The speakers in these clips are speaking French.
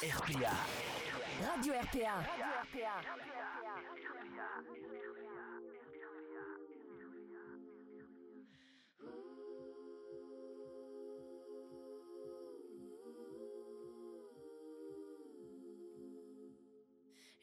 RPA. Radio RPA. Radio RPA.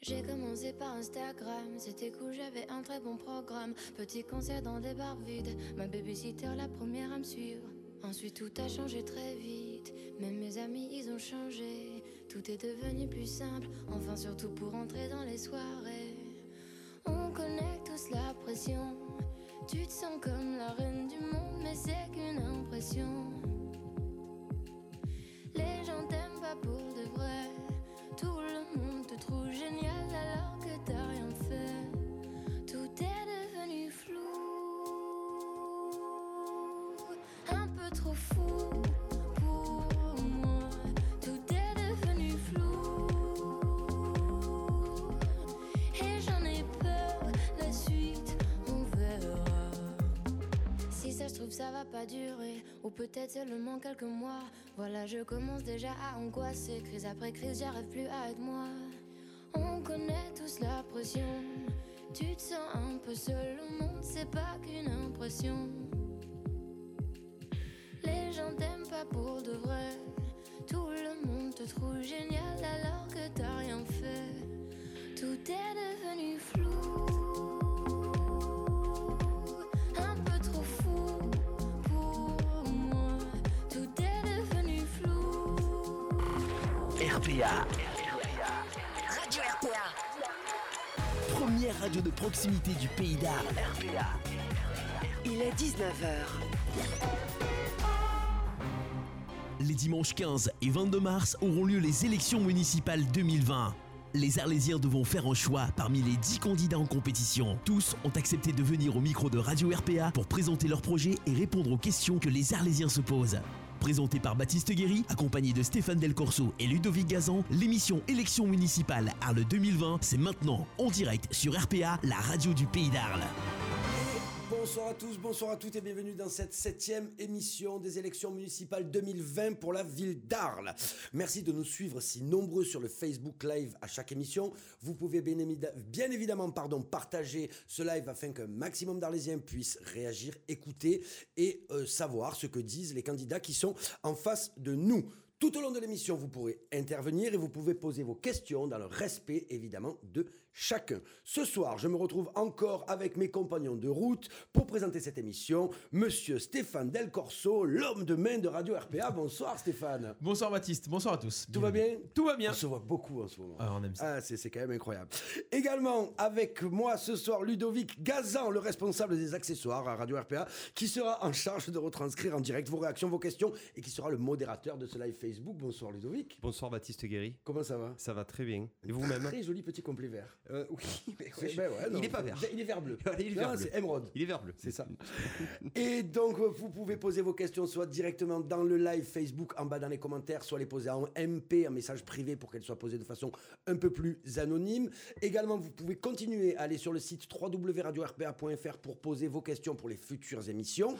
J'ai commencé par Instagram, c'était cool, j'avais un très bon programme. Petit concert dans des bars vides, ma babysitter la première à me suivre. Ensuite tout a changé très vite, même mes amis ils ont changé. Tout est devenu plus simple, enfin surtout pour entrer dans les soirées. On connaît tous la pression, tu te sens comme la reine du monde, mais c'est qu'une impression. Durer, ou peut-être seulement quelques mois. Voilà, je commence déjà à angoisser. Crise après crise, j'arrive plus à être moi. On connaît tous la pression. Tu te sens un peu seul au monde, c'est pas qu'une impression. Les gens t'aiment pas pour de vrai. Tout le monde te trouve génial RPA. Radio RPA. Première radio de proximité du pays d'Arles. RPA. Il est 19h. Les dimanches 15 et 22 mars auront lieu les élections municipales 2020. Les Arlésiens devront faire un choix parmi les 10 candidats en compétition. Tous ont accepté de venir au micro de Radio RPA pour présenter leur projet et répondre aux questions que les Arlésiens se posent. Présenté par Baptiste Guéry, accompagné de Stéphane Del Corso et Ludovic Gazan, l'émission Élections municipales Arles 2020, c'est maintenant en direct sur RPA, la radio du pays d'Arles. Bonsoir à tous, bonsoir à toutes et bienvenue dans cette septième émission des élections municipales 2020 pour la ville d'Arles. Merci de nous suivre si nombreux sur le Facebook Live à chaque émission. Vous pouvez bien, évidemment pardon, partager ce live afin qu'un maximum d'Arlésiens puissent réagir, écouter et euh, savoir ce que disent les candidats qui sont en face de nous. Tout au long de l'émission, vous pourrez intervenir et vous pouvez poser vos questions dans le respect, évidemment, de chacun. Ce soir, je me retrouve encore avec mes compagnons de route pour présenter cette émission. Monsieur Stéphane Del Corso, l'homme de main de Radio RPA. Bonsoir Stéphane. Bonsoir Baptiste, bonsoir à tous. Tout va bien Tout va bien. On se voit beaucoup en ce moment. Ah, on aime ça. Ah, c'est c'est quand même incroyable. Également avec moi ce soir, Ludovic Gazan, le responsable des accessoires à Radio RPA, qui sera en charge de retranscrire en direct vos réactions, vos questions, et qui sera le modérateur de ce live Facebook. Bonsoir Ludovic. Bonsoir Baptiste Guéry. Comment ça va? Ça va très bien. Et vous-même? Très joli petit complet vert. Euh, Oui, mais ouais, ben ouais, non, il est pas vert. Il est vert bleu. Il est Non, vert bleu. C'est émeraude. Il est vert bleu. C'est ça. Et donc, vous pouvez poser vos questions soit directement dans le live Facebook en bas dans les commentaires, soit les poser en MP, en message privé pour qu'elles soient posées de façon un peu plus anonyme. Également, vous pouvez continuer à aller sur le site www.radio-rpa.fr pour poser vos questions pour les futures émissions.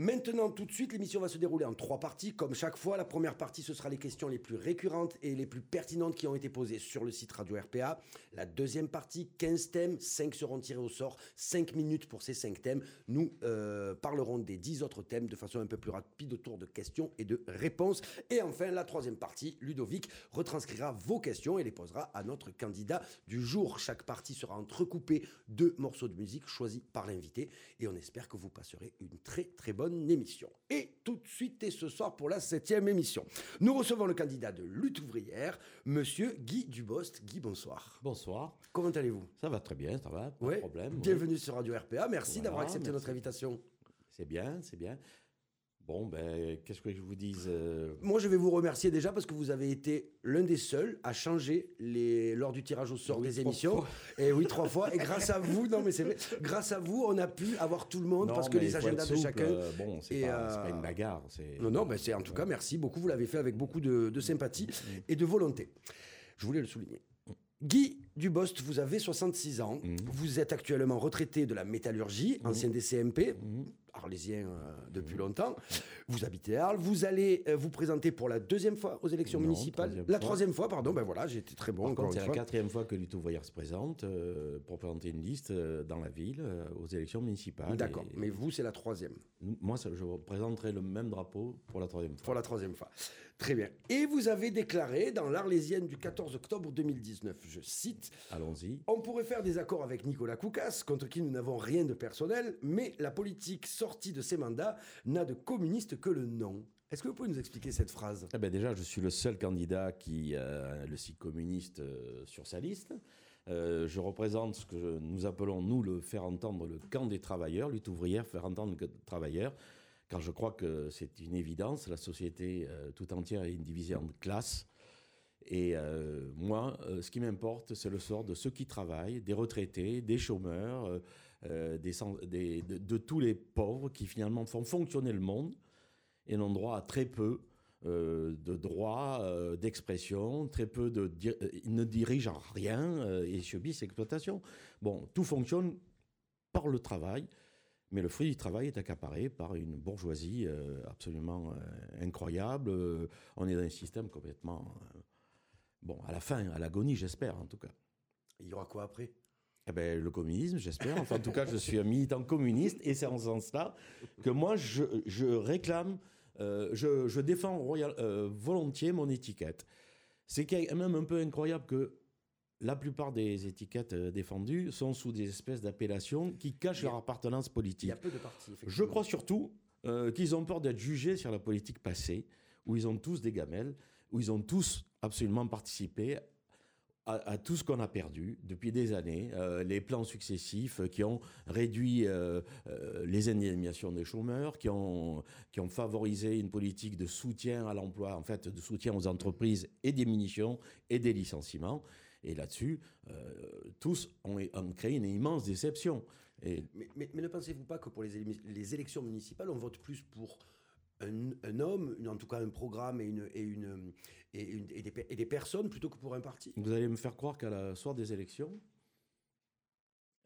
Maintenant, tout de suite, l'émission va se dérouler en trois parties. Comme chaque fois, la première partie, ce sera les questions les plus récurrentes et les plus pertinentes qui ont été posées sur le site Radio RPA. La deuxième partie, 15 thèmes, 5 seront tirés au sort, 5 minutes pour ces 5 thèmes. Nous euh, parlerons des 10 autres thèmes de façon un peu plus rapide autour de questions et de réponses. Et enfin, la troisième partie, Ludovic retranscrira vos questions et les posera à notre candidat du jour. Chaque partie sera entrecoupée de morceaux de musique choisis par l'invité et on espère que vous passerez une très très bonne émission. Et tout de suite et ce soir pour la septième émission, nous recevons le candidat de lutte ouvrière, Monsieur Guy Dubost. Guy, bonsoir. Bonsoir. Comment allez-vous? Ça va très bien, ça va, pas Ouais. de problème. oui. Bienvenue sur Radio RPA. Merci Voilà, d'avoir accepté merci. notre invitation. C'est bien, c'est bien. Bon, ben, qu'est-ce que je vous dise euh, Moi, je vais vous remercier déjà parce que vous avez été l'un des seuls à changer les... lors du tirage au sort Oui, des émissions. fois. Et oui, trois fois. Et grâce à vous, non mais c'est vrai, grâce à vous, on a pu avoir tout le monde non, parce que mais les agendas de chacun. euh, bon, c'est pas, euh, pas une bagarre. Non, non, ben c'est en tout cas, merci beaucoup. Vous l'avez fait avec beaucoup de, de sympathie et de volonté. Je voulais le souligner. Guy Dubost, vous avez 66 ans. Vous êtes actuellement retraité de la métallurgie, ancien des CMP. Arlésien euh, depuis longtemps. Vous habitez Arles. Vous allez euh, vous présenter pour la deuxième fois aux élections Non, municipales. troisième La fois. troisième fois, pardon. Ben voilà, j'étais très bon Par encore contre, c'est une la fois. quatrième fois que Lutte ouvrière se présente euh, pour présenter une liste euh, dans la ville euh, aux élections municipales. D'accord. Et Mais vous, c'est la troisième. nous- Moi, ça- je présenterai le même drapeau pour la troisième fois. Pour la troisième fois. Très bien. Et vous avez déclaré dans l'Arlésienne du 14 octobre 2019, je cite, Allons-y. On pourrait faire des accords avec Nicolas Koukas, contre qui nous n'avons rien de personnel, mais la politique sortie de ses mandats n'a de communiste que le nom. Est-ce que vous pouvez nous expliquer cette phrase? Eh ben déjà, je suis le seul candidat qui a le site communiste euh, sur sa liste. Euh, je représente ce que nous appelons, nous, le faire entendre le camp des travailleurs, lutte ouvrière, faire entendre le travailleur, car je crois que c'est une évidence, la société euh, tout entière est division de classes. Et euh, moi, euh, ce qui m'importe, c'est le sort de ceux qui travaillent, des retraités, des chômeurs, euh, de, tous les pauvres qui finalement font fonctionner le monde et n'ont droit à très peu de droits d'expression, très peu de... Ils ne dirigent en rien et subissent l'exploitation. Bon, tout fonctionne par le travail, mais le fruit du travail est accaparé par une bourgeoisie euh, absolument euh, incroyable. Euh, on est dans un système complètement... bon, à la fin, à l'agonie, j'espère en tout cas. Il y aura quoi après? Eh ben, le communisme, j'espère. Enfin, en tout cas, je suis un militant communiste et c'est en ce sens-là que moi, je, je réclame, euh, je, je défends royal- euh, volontiers mon étiquette. C'est quand même un peu incroyable que la plupart des étiquettes euh, défendues sont sous des espèces d'appellations qui cachent Il a- leur appartenance Il politique. y a peu de partis. Je crois surtout euh, qu'ils ont peur d'être jugés sur la politique passée, où ils ont tous des gamelles, où ils ont tous absolument participé à, à tout ce qu'on a perdu depuis des années, euh, les plans successifs qui ont réduit euh, les indemnisations des chômeurs, qui ont, qui ont favorisé une politique de soutien à l'emploi, en fait, de soutien aux entreprises et des munitions et des licenciements. Et là-dessus, euh, tous ont, ont créé une immense déception. Et Mais, mais- mais ne pensez-vous pas que pour les, élections municipales, on vote plus pour un, un homme, une- en tout cas un programme et, une, et, une, et, une- et des, pe- et des personnes plutôt que pour un parti? Vous allez me faire croire qu'à la soir des élections,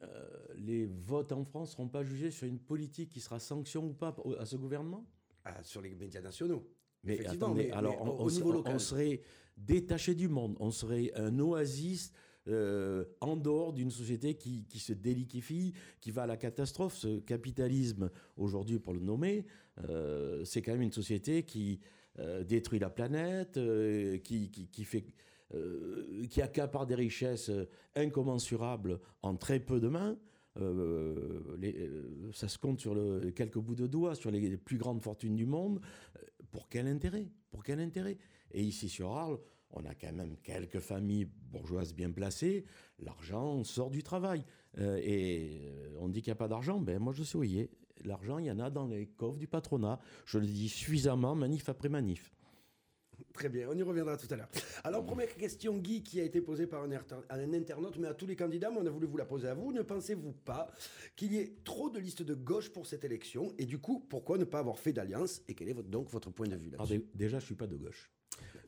euh, les votes en France ne seront pas jugés sur une politique qui sera sanction ou pas à ce gouvernement? Ah, Sur les médias nationaux. Mais attendez, mais- alors mais on, au- niveau on- local. on serait détaché du monde, on serait un oasis euh, en dehors d'une société qui, qui se déliquifie, qui va à la catastrophe. Ce capitalisme, aujourd'hui pour le nommer, euh, c'est quand même une société qui euh, détruit la planète, qui, qui, qui fait... qui accapare des richesses incommensurables en très peu de mains. Euh, les- euh, ça se compte sur le, quelques bouts de doigts, sur les, les plus grandes fortunes du monde. Pour quel intérêt Pour quel intérêt? Et ici sur Arles, on a quand même quelques familles bourgeoises bien placées. L'argent sort du travail. Euh, et euh, on dit qu'il n'y a pas d'argent. Ben moi, je suis où il est. L'argent, il y en a dans les coffres du patronat. Je le dis suffisamment, manif après manif. Très bien, on y reviendra tout à l'heure. Alors, première question, Guy, qui a été posée par un, inter- un internaute, mais à tous les candidats, mais on a voulu vous la poser à vous. Ne pensez-vous pas qu'il y ait trop de listes de gauche pour cette élection Et du coup, pourquoi ne pas avoir fait d'alliance Et quel est votre- donc votre point de vue là-dessus? Dé- déjà, je suis pas de gauche.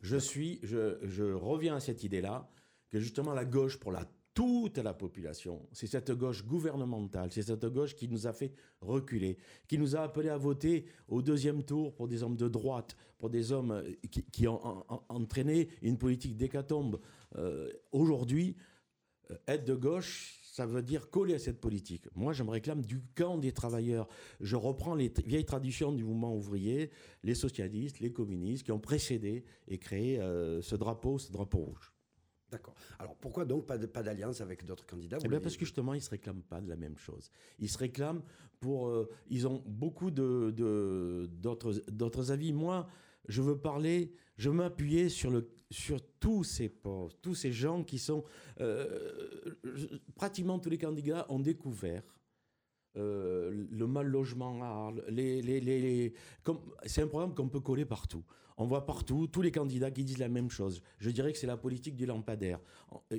Je suis, je, je reviens à cette idée-là que justement la gauche pour la toute la population, c'est cette gauche gouvernementale, c'est cette gauche qui nous a fait reculer, qui nous a appelé à voter au deuxième tour pour des hommes de droite, pour des hommes euh, qui, ont en- en- entraîné une politique d'hécatombe. Euh, Aujourd'hui, euh, être de gauche, ça veut dire coller à cette politique. Moi, je me réclame du camp des travailleurs. Je reprends les vieilles traditions du mouvement ouvrier, les socialistes, les communistes, qui ont précédé et créé ce drapeau, ce drapeau rouge. D'accord. Alors, pourquoi donc pas de- pas d'alliance avec d'autres candidats Eh bien, parce que justement, ils ne se réclament pas de la même chose. Ils se réclament pour... euh, ils ont beaucoup de- de- d'autres d'autres avis. Moi, je veux parler, je veux m'appuyer sur, le, sur tous ces pauvres, tous ces gens qui sont... euh, pratiquement tous les candidats ont découvert euh, le mal logement à Arles. Les, les, les, c'est un programme qu'on peut coller partout. On voit partout tous les candidats qui disent la même chose. Je dirais que c'est la politique du lampadaire.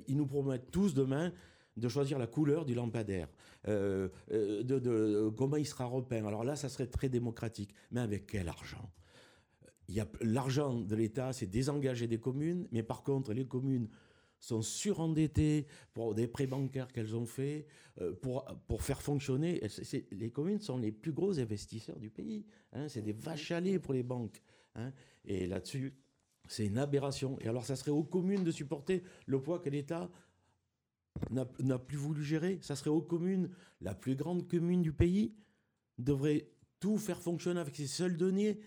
Ils nous promettent tous demain de choisir la couleur du lampadaire, euh, euh, de, de- comment il sera repeint. Alors là, ça serait très démocratique. Mais avec quel argent? Il y a l'argent de l'État, c'est désengager des communes, mais par contre, les communes sont surendettées pour des prêts bancaires qu'elles ont faits, euh, pour, pour faire fonctionner. Les communes sont les plus gros investisseurs du pays. hein. c'est des vaches à lait pour les banques. hein. Et là-dessus, c'est une aberration. Et alors, ça serait aux communes de supporter le poids que l'État n'a plus voulu gérer. Ça serait aux communes, la plus grande commune du pays, devrait tout faire fonctionner avec ses seuls deniers.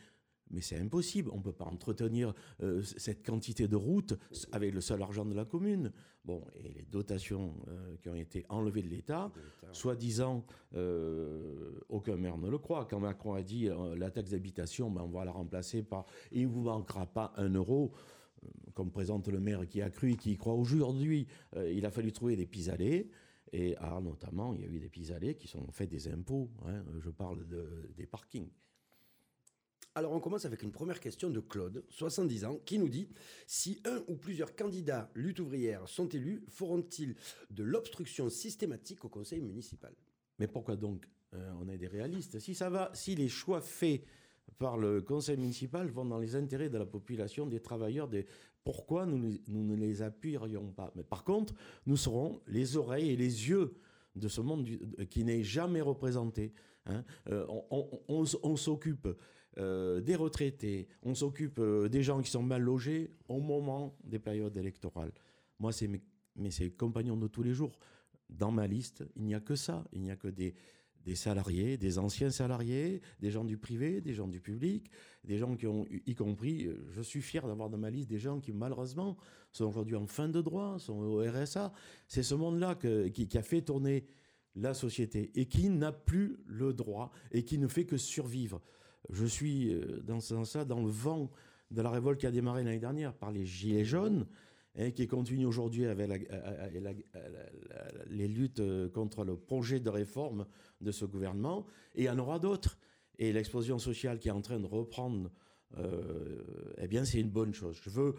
Mais c'est impossible. On ne peut pas entretenir euh, cette quantité de routes avec le seul argent de la commune. Bon, et les dotations euh, qui ont été enlevées de l'État, soi-disant, euh, aucun maire ne le croit. Quand Macron a dit la taxe d'habitation, ben, on va la remplacer par. Il ne vous manquera pas un euro comme présente le maire qui a cru et qui y croit aujourd'hui, euh, il a fallu trouver des pis-aller. Et ah, notamment, il y a eu des pis-aller qui sont faits des impôts. hein. Je parle de- des parkings. Alors on commence avec une première question de Claude, 70 ans, qui nous dit si un ou plusieurs candidats lutte ouvrière sont élus, feront-ils de l'obstruction systématique au conseil municipal? Mais pourquoi donc euh, on est des réalistes? Si ça va, si les choix faits par le conseil municipal vont dans les intérêts de la population, des travailleurs, des... pourquoi nous, nous ne les appuierions pas? Mais par contre, nous serons les oreilles et les yeux de ce monde qui n'est jamais représenté. hein. Euh, on s'occupe euh, des retraités, on s'occupe euh, des gens qui sont mal logés au moment des périodes électorales. Moi, c'est mes, compagnons de tous les jours. Dans ma liste, il n'y a que ça. Il n'y a que des, salariés, des anciens salariés, des gens du privé, des gens du public, des gens qui ont, y compris, euh, je suis fier d'avoir dans ma liste des gens qui malheureusement sont aujourd'hui en fin de droit, sont au RSA. C'est ce monde-là qui a fait tourner la société et qui n'a plus le droit et qui ne fait que survivre. Je suis euh, dans dans le vent de la révolte qui a démarré l'année dernière par les Gilets jaunes et qui continue aujourd'hui avec euh, euh, les luttes contre le projet de réforme de ce gouvernement. Et il y en aura d'autres. Et l'explosion sociale qui est en train de reprendre, eh bien, c'est une bonne chose. Je veux,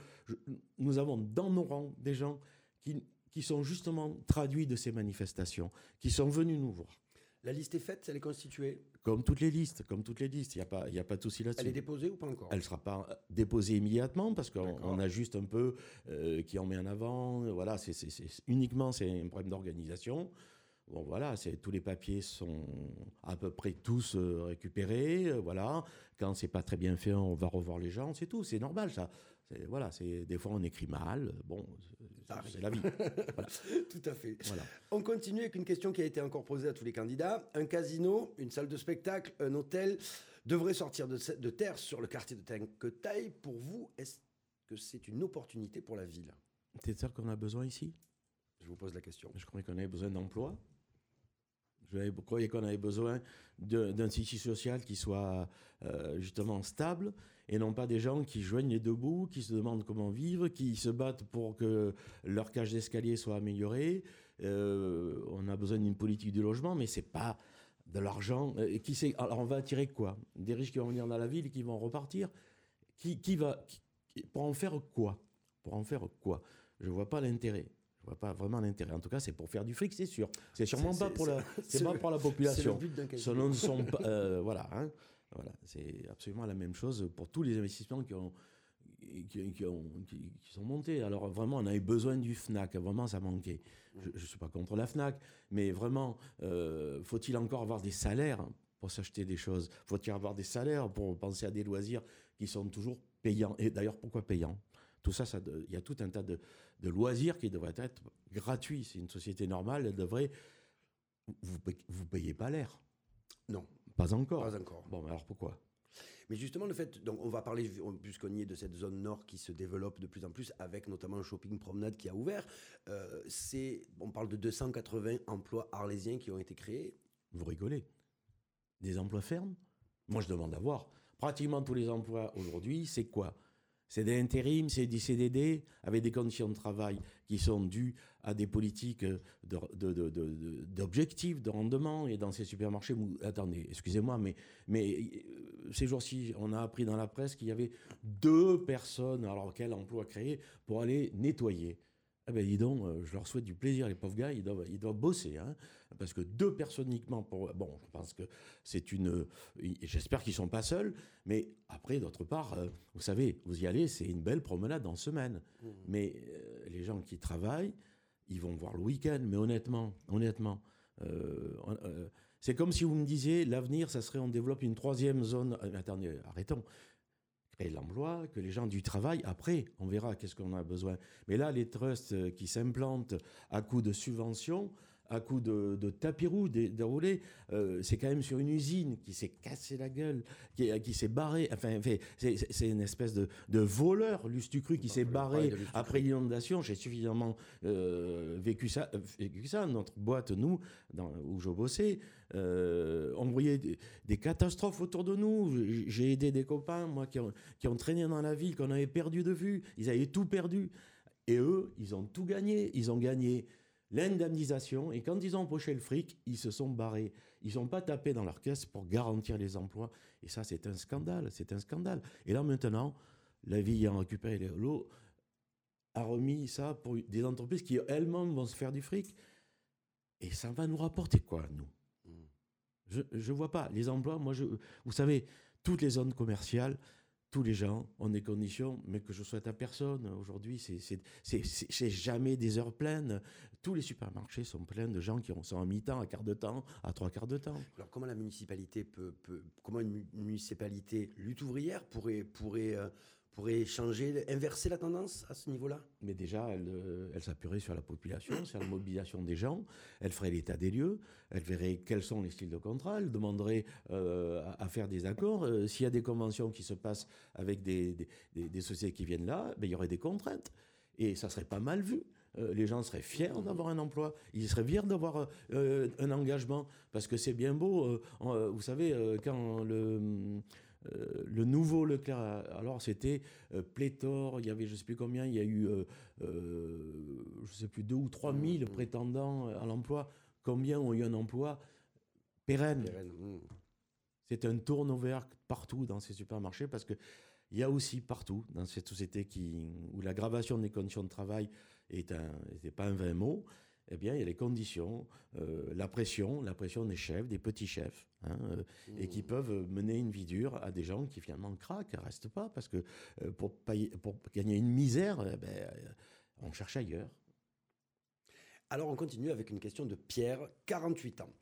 nous avons dans nos rangs des gens qui, qui sont justement traduits de ces manifestations, qui sont venus nous voir. La liste est faite, elle est constituée, Comme toutes les listes, comme toutes les listes, il n'y a pas, y a pas de souci là-dessus. elle est déposée ou pas encore? Elle ne sera pas déposée immédiatement parce qu'on a juste un peu euh, qui en met en avant. Voilà, c'est uniquement c'est un problème d'organisation. Bon voilà, tous les papiers sont à peu près tous euh, récupérés. euh, voilà, quand c'est pas très bien fait, on va revoir les gens, c'est tout, c'est normal ça. Voilà, c'est des fois on écrit mal. Bon, c'est- la vie. Tout à fait. Voilà. On continue avec une question qui a été encore posée à tous les candidats. Un casino, une salle de spectacle, un hôtel devraient sortir de, de terre sur le quartier de Tanquetaille. Pour vous, est-ce que c'est une opportunité pour la ville? C'est ça qu'on a besoin ici? Je vous pose la question. Je croyais qu'on avait besoin d'emploi. Je croyais qu'on avait besoin de- d'un tissu social qui soit euh, justement stable et non pas des gens qui joignent les deux bouts, qui se demandent comment vivre, qui se battent pour que leur cage d'escalier soit améliorée. Euh, on a besoin d'une politique du logement, mais c'est pas de l'argent. Euh, qui sait Alors on va attirer quoi? Des riches qui vont venir dans la ville et qui vont repartir? Qui, qui va qui- pour en faire quoi? Pour en faire quoi? Je vois pas l'intérêt. Je vois pas vraiment l'intérêt. En tout cas, c'est pour faire du fric, c'est sûr. C'est sûrement pas pour la, c'est pas le- pour la C'est le population. but d'un Ce casino. ne sont pas, euh, voilà, hein. Voilà, c'est absolument la même chose pour tous les investissements qui ont, qui, qui ont- qui- qui sont montés. Alors vraiment, on avait besoin du Fnac. Vraiment, ça manquait. Je ne suis pas contre la Fnac, mais vraiment, euh, faut-il encore avoir des salaires pour s'acheter des choses? Faut-il avoir des salaires pour penser à des loisirs qui sont toujours payants? Et d'ailleurs, pourquoi payants? Tout ça, il y a tout un tas de, de loisirs qui devraient être gratuits. C'est une société normale, elle devrait. Vous ne payez pas l'air. Non, Pas encore. pas encore. Bon, mais alors pourquoi? Mais justement, le fait, donc on va parler, puisqu'on y est, de cette zone nord qui se développe de plus en plus, avec notamment un shopping promenade qui a ouvert. Euh, c'est, on parle de 280 emplois arlésiens qui ont été créés. Vous rigolez? Des emplois fermes? Moi, je demande à voir. Pratiquement tous les emplois aujourd'hui, c'est quoi? C'est des intérims, c'est des CDD, avec des conditions de travail qui sont dues à des politiques d'objectifs, de, rendement. Et dans ces supermarchés, attendez, excusez-moi, mais, mais euh, ces jours-ci, on a appris dans la presse qu'il y avait deux personnes, alors quel emploi créé, pour aller nettoyer. Eh ben dis donc, euh, je leur souhaite du plaisir, les pauvres gars, ils doivent, ils doivent bosser, hein, parce que deux personnes uniquement pour... Bon, je pense que c'est une... J'espère qu'ils sont pas seuls, mais après, d'autre part, euh, vous savez, vous y allez, c'est une belle promenade en semaine. Mais euh, les gens qui travaillent, ils vont voir le week-end, mais honnêtement, honnêtement, euh, on- euh, c'est comme si vous me disiez, l'avenir, ça serait on développe une troisième zone. Euh, attendez, arrêtons. De l'emploi, que les gens du travail, après, on verra qu'est-ce qu'on a besoin. Mais là, les trusts euh, qui s'implantent à coup de subventions, à coup de, de tapis rouge dé- déroulé, euh, c'est quand même sur une usine qui s'est cassé la gueule, qui, qui s'est barré. Enfin, fait, c'est une espèce de, de voleur, Lustucru, qui s'est barré après l'inondation. J'ai suffisamment euh, vécu, ça, euh, vécu ça. Notre boîte, nous, dans, où je bossais, euh, on voyait des, des catastrophes autour de nous. J'ai aidé des copains, moi, qui ont, qui ont traîné dans la ville, qu'on avait perdu de vue. Ils avaient tout perdu. Et eux, ils ont tout gagné. Ils ont gagné l'indemnisation. Et quand ils ont empoché le fric, ils se sont barrés. Ils n'ont pas tapé dans leur caisse pour garantir les emplois. Et ça, c'est un scandale. C'est un scandale. Et là, maintenant, la vie ayant récupéré l'eau a remis ça pour des entreprises qui elles-mêmes vont se faire du fric. Et ça va nous rapporter quoi, nous? Je ne vois pas. Les emplois, moi, je, vous savez, toutes les zones commerciales, tous les gens ont des conditions, mais que je souhaite à personne. Aujourd'hui, c'est- jamais des heures pleines. Tous les supermarchés sont pleins de gens qui ont- sont en mi-temps, à quart de temps, à trois quarts de temps. Alors comment la municipalité peut, comment une mu- municipalité lutte ouvrière pourrait pourrait euh, pourrait changer, inverser la tendance à ce niveau-là? Mais déjà, elle, euh, elle s'appuierait sur la population, sur la mobilisation des gens. Elle ferait l'état des lieux. Elle verrait quels sont les styles de contrat. Elle demanderait euh, à, faire des accords. Euh, S'il y a des conventions qui se passent avec des, des- sociétés qui viennent là, ben, il y aurait des contraintes. Et ça serait pas mal vu. Les gens seraient fiers d'avoir un emploi. Ils seraient fiers d'avoir un engagement. Parce que c'est bien beau. vous savez, quand le. Euh, le nouveau Leclerc, a- alors c'était euh, pléthore, il y avait je sais plus combien, il y a eu, euh, euh, je sais plus, deux ou trois mille prétendants à l'emploi. Combien ont eu un emploi pérenne Pérenne, hmm. C'est un turnover partout dans ces supermarchés parce que il y a aussi partout dans cette société qui, où l'aggravation des conditions de travail est un, n'est pas un vain mot. Eh bien, il y a les conditions, euh, la pression, la pression des chefs, des petits chefs, hein, euh, et qui peuvent mener une vie dure à des gens qui finalement craquent, ne restent pas, parce que euh, pour, payer- pour gagner une misère, eh ben, on cherche ailleurs. Alors on continue avec une question de Pierre, 48 ans.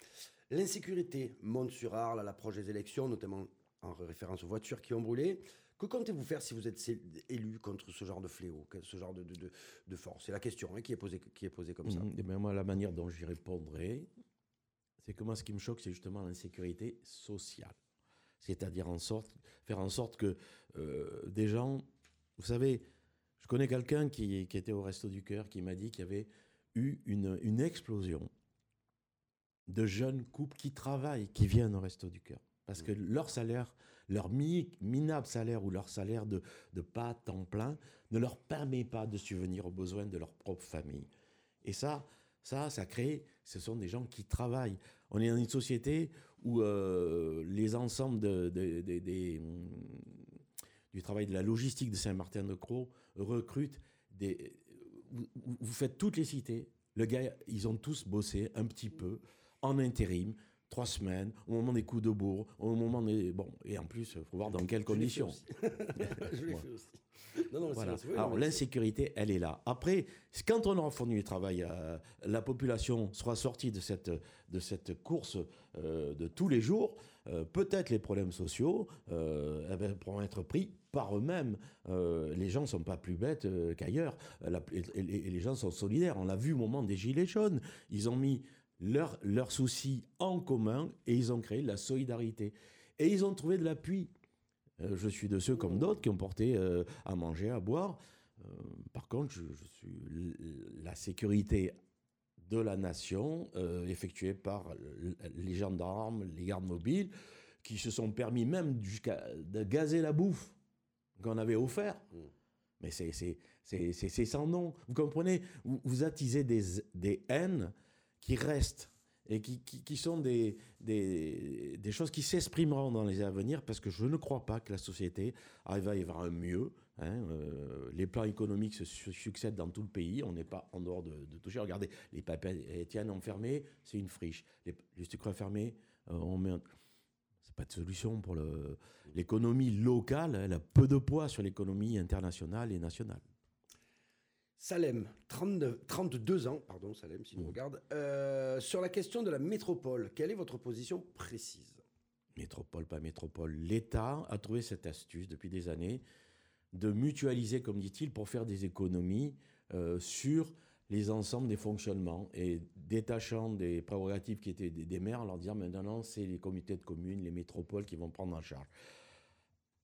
L'insécurité monte sur Arles à l'approche des élections, notamment en référence aux voitures qui ont brûlé. Que comptez-vous faire si vous êtes élu contre ce genre de fléau, ce genre de, de, de- de force? C'est la question hein, qui, est posée, qui est posée comme ça. Mhm. Eh ben, moi, la manière dont j'y répondrai, c'est que moi, ce qui me choque, c'est justement l'insécurité sociale. C'est-à-dire en sorte, faire en sorte que euh, des gens. Vous savez, je connais quelqu'un qui, qui était au Resto du Cœur qui m'a dit qu'il y avait eu une, une explosion de jeunes couples qui travaillent, qui viennent au Resto du Cœur. Parce que leur salaire, leur mi- minable salaire ou leur salaire de, de pas temps plein ne leur permet pas de subvenir aux besoins de leur propre famille. Et ça, ça, ça crée, ce sont des gens qui travaillent. On est dans une société où euh, les ensembles de- de- hum, du travail de la logistique de Saint-Martin-de-Croix recrutent des... Vous faites toutes les cités, le gars, ils ont tous bossé un petit peu en intérim, trois semaines, au moment des coups de bourre, au moment des... Bon, et en plus, il faut voir dans quelles conditions. je l'ai fait aussi. Non, non, Voilà. vrai, Alors l'insécurité, elle est là. Après, quand on aura fourni le travail, euh, la population sera sortie de cette, de cette course euh, de tous les jours. euh, Peut-être les problèmes sociaux euh, eh ben, pourront être pris par eux-mêmes. Les gens ne sont pas plus bêtes qu'ailleurs. Et- et les gens sont solidaires. On l'a vu au moment des Gilets jaunes. Ils ont mis leurs leurs soucis en commun et ils ont créé de la solidarité. Et ils ont trouvé de l'appui. Euh, je suis de ceux comme d'autres qui ont porté euh, à manger, à boire. Euh, par contre, je, suis la sécurité de la nation, effectuée par les gendarmes, les gardes mobiles, qui se sont permis même jusqu'à de gazer la bouffe qu'on avait offert. Mais c'est sans nom. Vous comprenez? Vous, vous attisez des, des haines qui restent et qui, qui- qui sont des, des, des choses qui s'exprimeront dans les années à venir parce que je ne crois pas que la société arrive à y avoir un mieux. hein. Euh, les plans économiques se su- succèdent dans tout le pays. On n'est pas en dehors de, de toucher. Regardez, les papiers Étienne ont fermé, c'est une friche. Les, les sucres fermés, euh, on met un- c'est pas de solution pour l'économie locale. Elle a peu de poids sur l'économie internationale et nationale. Salem, 39 32 ans, pardon Salem, si vous regarde. Euh, sur la question de la métropole, quelle est votre position précise? Métropole, pas métropole. L'État a trouvé cette astuce depuis des années de mutualiser, comme dit-il, pour faire des économies euh, sur les ensembles des fonctionnements et détachant des prérogatives qui étaient des, des maires, leur dire maintenant c'est les comités de communes, les métropoles qui vont prendre en charge.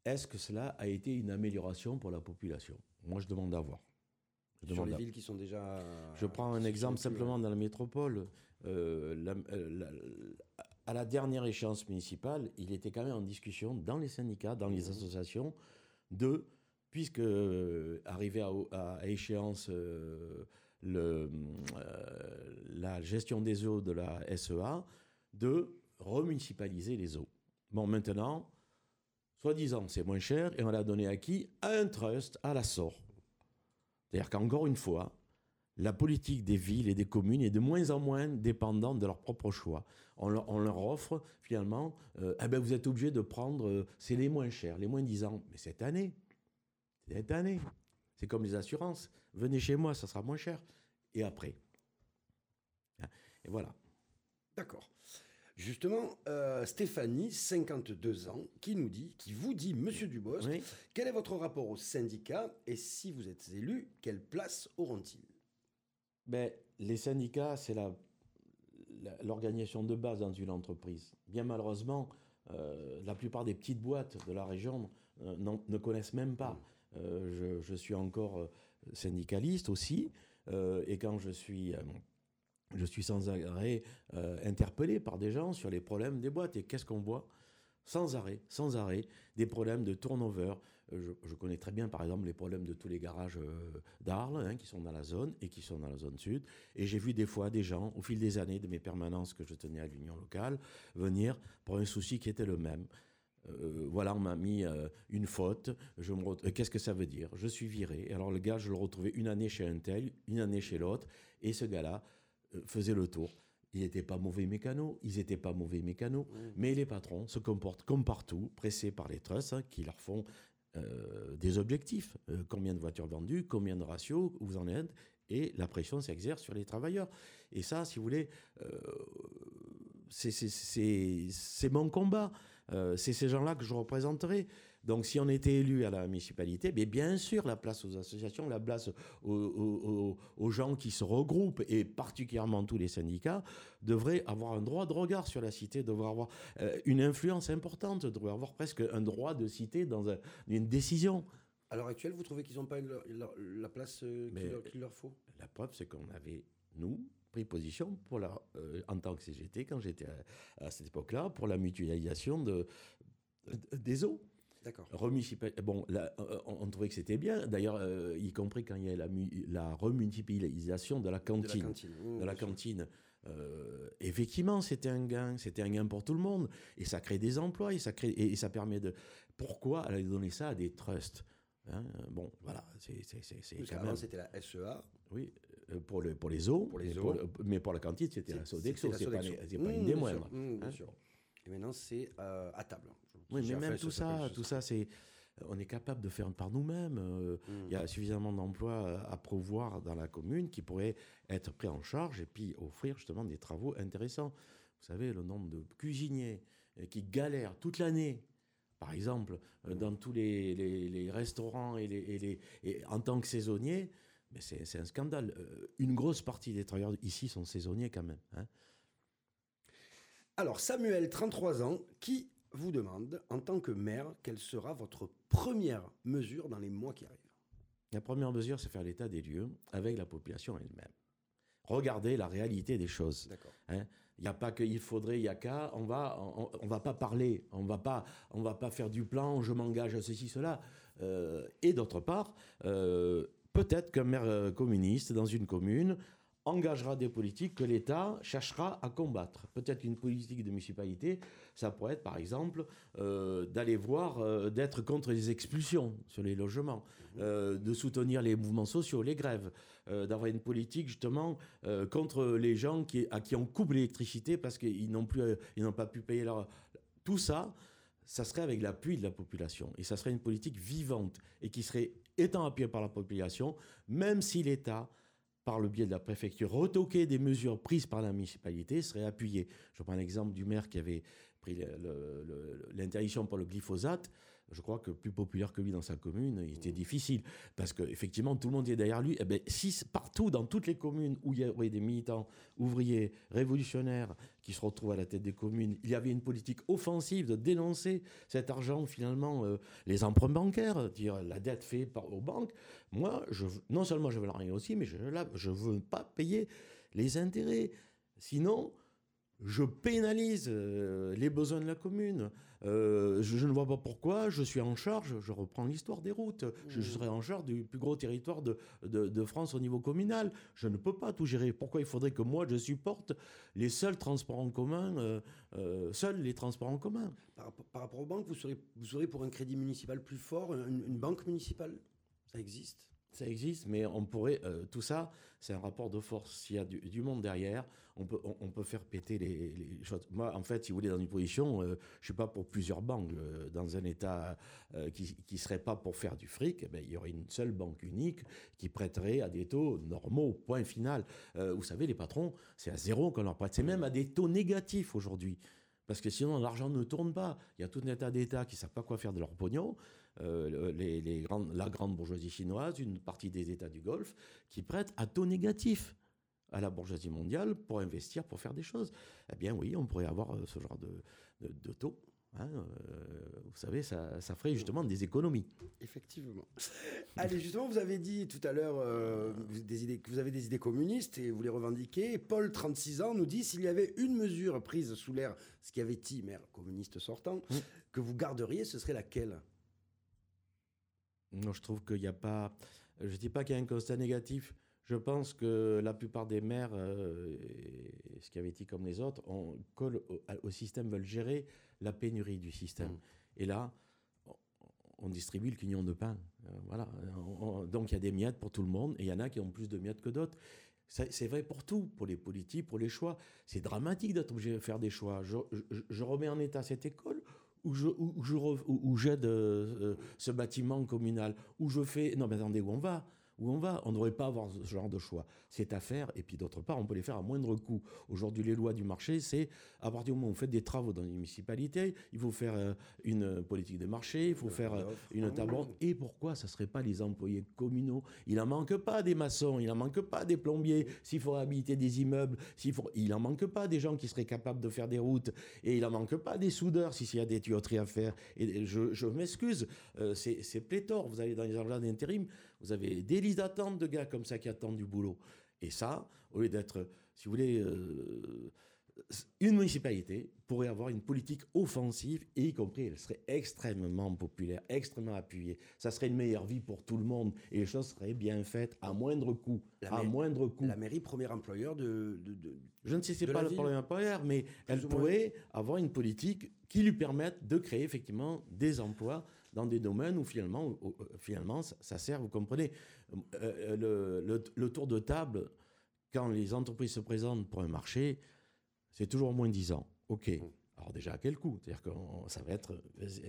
Est-ce que cela a été une amélioration pour la population? Moi, je demande à voir. Je Sur demande les à- villes qui sont déjà. je prends un exemple simplement dans la métropole. Euh, la- euh, la- à la dernière échéance municipale, il était quand même en discussion dans les syndicats, dans les associations, de, puisque euh, arrivé à, à échéance euh, le, la gestion des eaux de la SEA, de remunicipaliser les eaux. Bon, maintenant, soi-disant, c'est moins cher, et on l'a donné à qui? À un trust, à la SOR. C'est-à-dire qu'encore une fois, la politique des villes et des communes est de moins en moins dépendante de leur propre choix. On leur, offre finalement, euh, Eh ben vous êtes obligé de prendre, euh, c'est les moins chers, les moins 10 ans. Mais cette année, cette année, c'est comme les assurances. Venez chez moi, ça sera moins cher. Et après Hein, Et voilà. D'accord. Justement, euh, Stéphanie, 52 ans, qui nous dit, qui vous dit, Monsieur Dubosc, Oui. quel est votre rapport au syndicat et si vous êtes élu, quelle place auront-ils? Ben, les syndicats, c'est l'organisation de base dans une entreprise. Bien malheureusement, euh, la plupart des petites boîtes de la région euh, ne connaissent même pas. Euh, je, je suis encore syndicaliste aussi, et quand je suis, je suis sans arrêt euh, interpellé par des gens sur les problèmes des boîtes. Et qu'est-ce qu'on voit? Sans arrêt, sans arrêt, des problèmes de turnover. Euh, Je, connais très bien, par exemple, les problèmes de tous les garages euh, d'Arles, hein, qui sont dans la zone et qui sont dans la zone sud. Et j'ai vu des fois des gens, au fil des années de mes permanences que je tenais à l'union locale, venir pour un souci qui était le même. Voilà, on m'a mis une faute. Qu'est-ce que ça veut dire? Je suis viré. Alors le gars, je le retrouvais une année chez un tel, une année chez l'autre, et ce gars-là faisait le tour. Il n'était pas mauvais mécano, ils n'étaient pas mauvais mécano, mais les patrons se comportent comme partout, pressés par les trusts hein, qui leur font euh, des objectifs. Euh, combien de voitures vendues, combien de ratios, où vous en êtes, et la pression s'exerce sur les travailleurs. Et ça, si vous voulez, euh, c'est- mon combat. Euh, c'est ces gens-là que je représenterai. Donc, si on était élu à la municipalité, mais bien sûr, la place aux associations, la place aux, aux- aux- aux gens qui se regroupent, et particulièrement tous les syndicats, devraient avoir un droit de regard sur la cité, devraient avoir euh, une influence importante, devraient avoir presque un droit de cité dans un- une décision. À l'heure actuelle, vous trouvez qu'ils n'ont pas leur- leur- la place euh, qu'il leur, faut? La preuve, c'est qu'on avait, nous, pris position pour la, euh, en tant que CGT, quand j'étais à, à cette époque-là, pour la mutualisation de, de- des eaux. D'accord. Remunicipal- Bon, là, euh, on, trouvait que c'était bien, d'ailleurs, euh, y compris quand il y a la, la remunicipalisation de la De cantine. la cantine. Mmh, de la cantine. Euh, effectivement, c'était un gain, c'était un gain pour tout le monde, et ça crée des emplois, et ça crée, et, et ça permet de. Pourquoi aller donner ça à des trusts Hein, Bon, voilà, c'est quand même. c'était la SEA. Oui, euh, pour, le, pour les eaux, Pour les mais, eaux. Pour le- mais pour la cantine, c'était la Sodexo, c'est pas, pas Mmh, une des bien moindres. mmh, bien hein? sûr. Et maintenant, c'est euh, à table. Oui, mais même tout ça, tout ça, c'est, on est capable de faire par nous-mêmes. euh, Mmh. Il y a suffisamment d'emplois à pourvoir dans la commune qui pourraient être pris en charge et puis offrir justement des travaux intéressants. Vous savez, le nombre de cuisiniers euh, qui galèrent toute l'année, par exemple, euh, dans tous les, les- les restaurants et, les, et les- et en tant que saisonniers, mais c'est, c'est un scandale. Euh, Une grosse partie des travailleurs ici sont saisonniers quand même. hein. Alors, Samuel, 33 ans, qui vous demande, en tant que maire, quelle sera votre première mesure dans les mois qui arrivent La première mesure, c'est faire l'état des lieux avec la population elle-même. Regardez la réalité des choses. Hein. Il n'y a pas qu'il faudrait, il n'y a qu'à. On va, on, on va pas parler, on va pas, on va pas faire du plan. Je m'engage à ceci, cela. Euh, et d'autre part, euh, peut-être qu'un maire euh, communiste dans une commune engagera des politiques que l'État cherchera à combattre. Peut-être qu'une politique de municipalité, ça pourrait être par exemple euh, d'aller voir, euh, d'être contre les expulsions sur les logements, euh, de soutenir les mouvements sociaux, les grèves, d'avoir une politique justement contre les gens qui, à qui on coupe l'électricité parce qu'ils n'ont plus, ils n'ont pas pu payer leur. Tout ça, ça serait avec l'appui de la population et ça serait une politique vivante et qui serait étant appuyé par la population, même si l'État, par le biais de la préfecture, retoquait des mesures prises par la municipalité, serait appuyé. Je prends l'exemple du maire qui avait pris l'interdiction pour le glyphosate. Je crois que plus populaire que lui dans sa commune, il était difficile. Parce qu'effectivement, tout le monde est derrière lui. Eh ben, si partout, dans toutes les communes où il y aurait des militants, ouvriers, révolutionnaires qui se retrouvent à la tête des communes, il y avait une politique offensive de dénoncer cet argent, finalement, euh, les emprunts bancaires, dire la dette faite par, aux banques. Moi, je, non seulement je veux l'argent aussi, mais je ne veux pas payer les intérêts. Sinon, je pénalise euh, les besoins de la commune. Euh, je, je ne vois pas pourquoi je suis en charge, je reprends l'histoire des routes, je, je serai en charge du plus gros territoire de, de- de France au niveau communal. Je ne peux pas tout gérer. Pourquoi il faudrait que moi je supporte les seuls transports en commun, euh, euh, seuls les transports en commun? Par, rapport- par rapport aux banques, vous serez, vous serez pour un crédit municipal plus fort, une, une banque municipale? Ça existe? Ça existe, mais on pourrait. euh, tout ça, c'est un rapport de force. S'il y a du, monde derrière, on peut, on, peut faire péter les, choses. Moi, en fait, si vous voulez, dans une position, euh, je suis pas pour plusieurs banques. euh, dans un État euh, qui ne serait pas pour faire du fric, eh ben, il y aurait une seule banque unique qui prêterait à des taux normaux, point final. Vous savez, les patrons, c'est à zéro qu'on leur prête. C'est même à des taux négatifs aujourd'hui. Parce que sinon, l'argent ne tourne pas. Il y a tout un tas d'États qui ne savent pas quoi faire de leur pognon. Euh, le- les, les grandes, la grande bourgeoisie chinoise, une partie des États du Golfe, qui prêtent à taux négatif à la bourgeoisie mondiale pour investir, pour faire des choses. Eh bien oui, on pourrait avoir euh, ce genre de, de- de taux. hein, euh, vous savez, ça, ça ferait justement des économies. Effectivement. Allez, justement, vous avez dit tout à l'heure euh, vous- des idées- que vous avez des idées communistes et vous les revendiquez. Paul, 36 ans, nous dit s'il y avait une mesure prise sous l'ère Schiavetti, maire communiste sortant, que vous garderiez, ce serait laquelle? Non, je trouve qu'il n'y a pas. Je ne dis pas qu'il y a un constat négatif. Je pense que la plupart des maires, euh, et ce qui avait été comme les autres, on colle au, système, veulent gérer la pénurie du système. Mm. Et là, on, distribue le quignon de pain. Euh, voilà. On- on- donc il y a des miettes pour tout le monde, et il y en a qui ont plus de miettes que d'autres. C'est c'est vrai pour tout, pour les politiques, pour les choix. C'est dramatique d'être obligé de faire des choix. Je, je- je remets en état cette école où je, où, je où j'aide euh, euh, ce bâtiment communal, où je fais... Non, mais attendez, où on va? Où on va On ne devrait pas avoir ce genre de choix. C'est à faire, et puis d'autre part, on peut les faire à moindre coût. Aujourd'hui, les lois du marché, c'est à partir du moment où vous faites des travaux dans une municipalité, il faut faire euh, une politique de marché, il faut faire euh, une table ronde. Et pourquoi ça ne serait pas les employés communaux? Il n'en manque pas des maçons, il n'en manque pas des plombiers, s'il faut réhabiliter des immeubles, s'il faut... il n'en manque pas des gens qui seraient capables de faire des routes, et il n'en manque pas des soudeurs s'il y a des tuyauteries à faire. Et je, je m'excuse, euh, c'est pléthore. Vous allez dans les agendas d'intérim, vous avez des listes d'attente de gars comme ça qui attendent du boulot. Et ça, au lieu d'être, si vous voulez, euh, une municipalité pourrait avoir une politique offensive, et y compris, elle serait extrêmement populaire, extrêmement appuyée. Ça serait une meilleure vie pour tout le monde, et les choses seraient bien faites à moindre coût. La à mai- moindre coût. La mairie, premier employeur de. de- de- Je ne sais si c'est pas le ville. problème employeur, mais elle pourrait avoir une politique qui lui permette de créer effectivement des emplois dans des domaines où finalement, où- où- finalement ça, sert, vous comprenez, Euh, le, le- le tour de table, quand les entreprises se présentent pour un marché, c'est toujours moins 10 ans. OK. Alors déjà, à quel coût? C'est-à-dire que ça va être,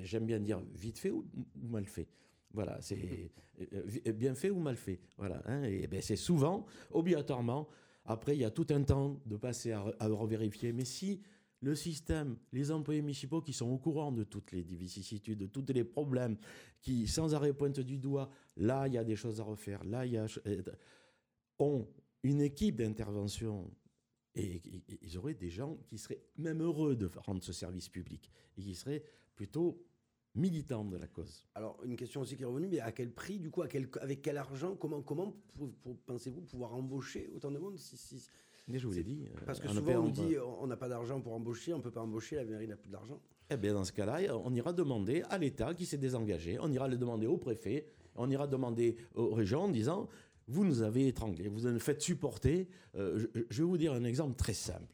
j'aime bien dire, vite fait ou, ou mal fait. Voilà, c'est euh, vi- bien fait ou mal fait. Voilà, hein, et ben, c'est souvent, obligatoirement, après, il y a tout un temps de passer à, à revérifier. Mais si le système, les employés municipaux qui sont au courant de toutes les vicissitudes, de tous les problèmes, qui sans arrêt pointent du doigt, là, il y a des choses à refaire, là, il y a... euh, ont une équipe d'intervention et, ils auraient des gens qui seraient même heureux de rendre ce service public et qui seraient plutôt militants de la cause. Alors, une question aussi qui est revenue, mais à quel prix, du coup, avec quel argent, comment, comment pensez-vous pouvoir embaucher autant de monde Mais je vous l'ai dit. euh, Parce que souvent, on nous dit on n'a pas d'argent pour embaucher, on ne peut pas embaucher, la mairie n'a plus d'argent. Eh bien, dans ce cas-là, on ira demander à l'État qui s'est désengagé, on ira le demander au préfet, on ira demander aux régions en disant Vous nous avez étranglés, vous nous faites supporter. Euh, je, je vais vous dire un exemple très simple.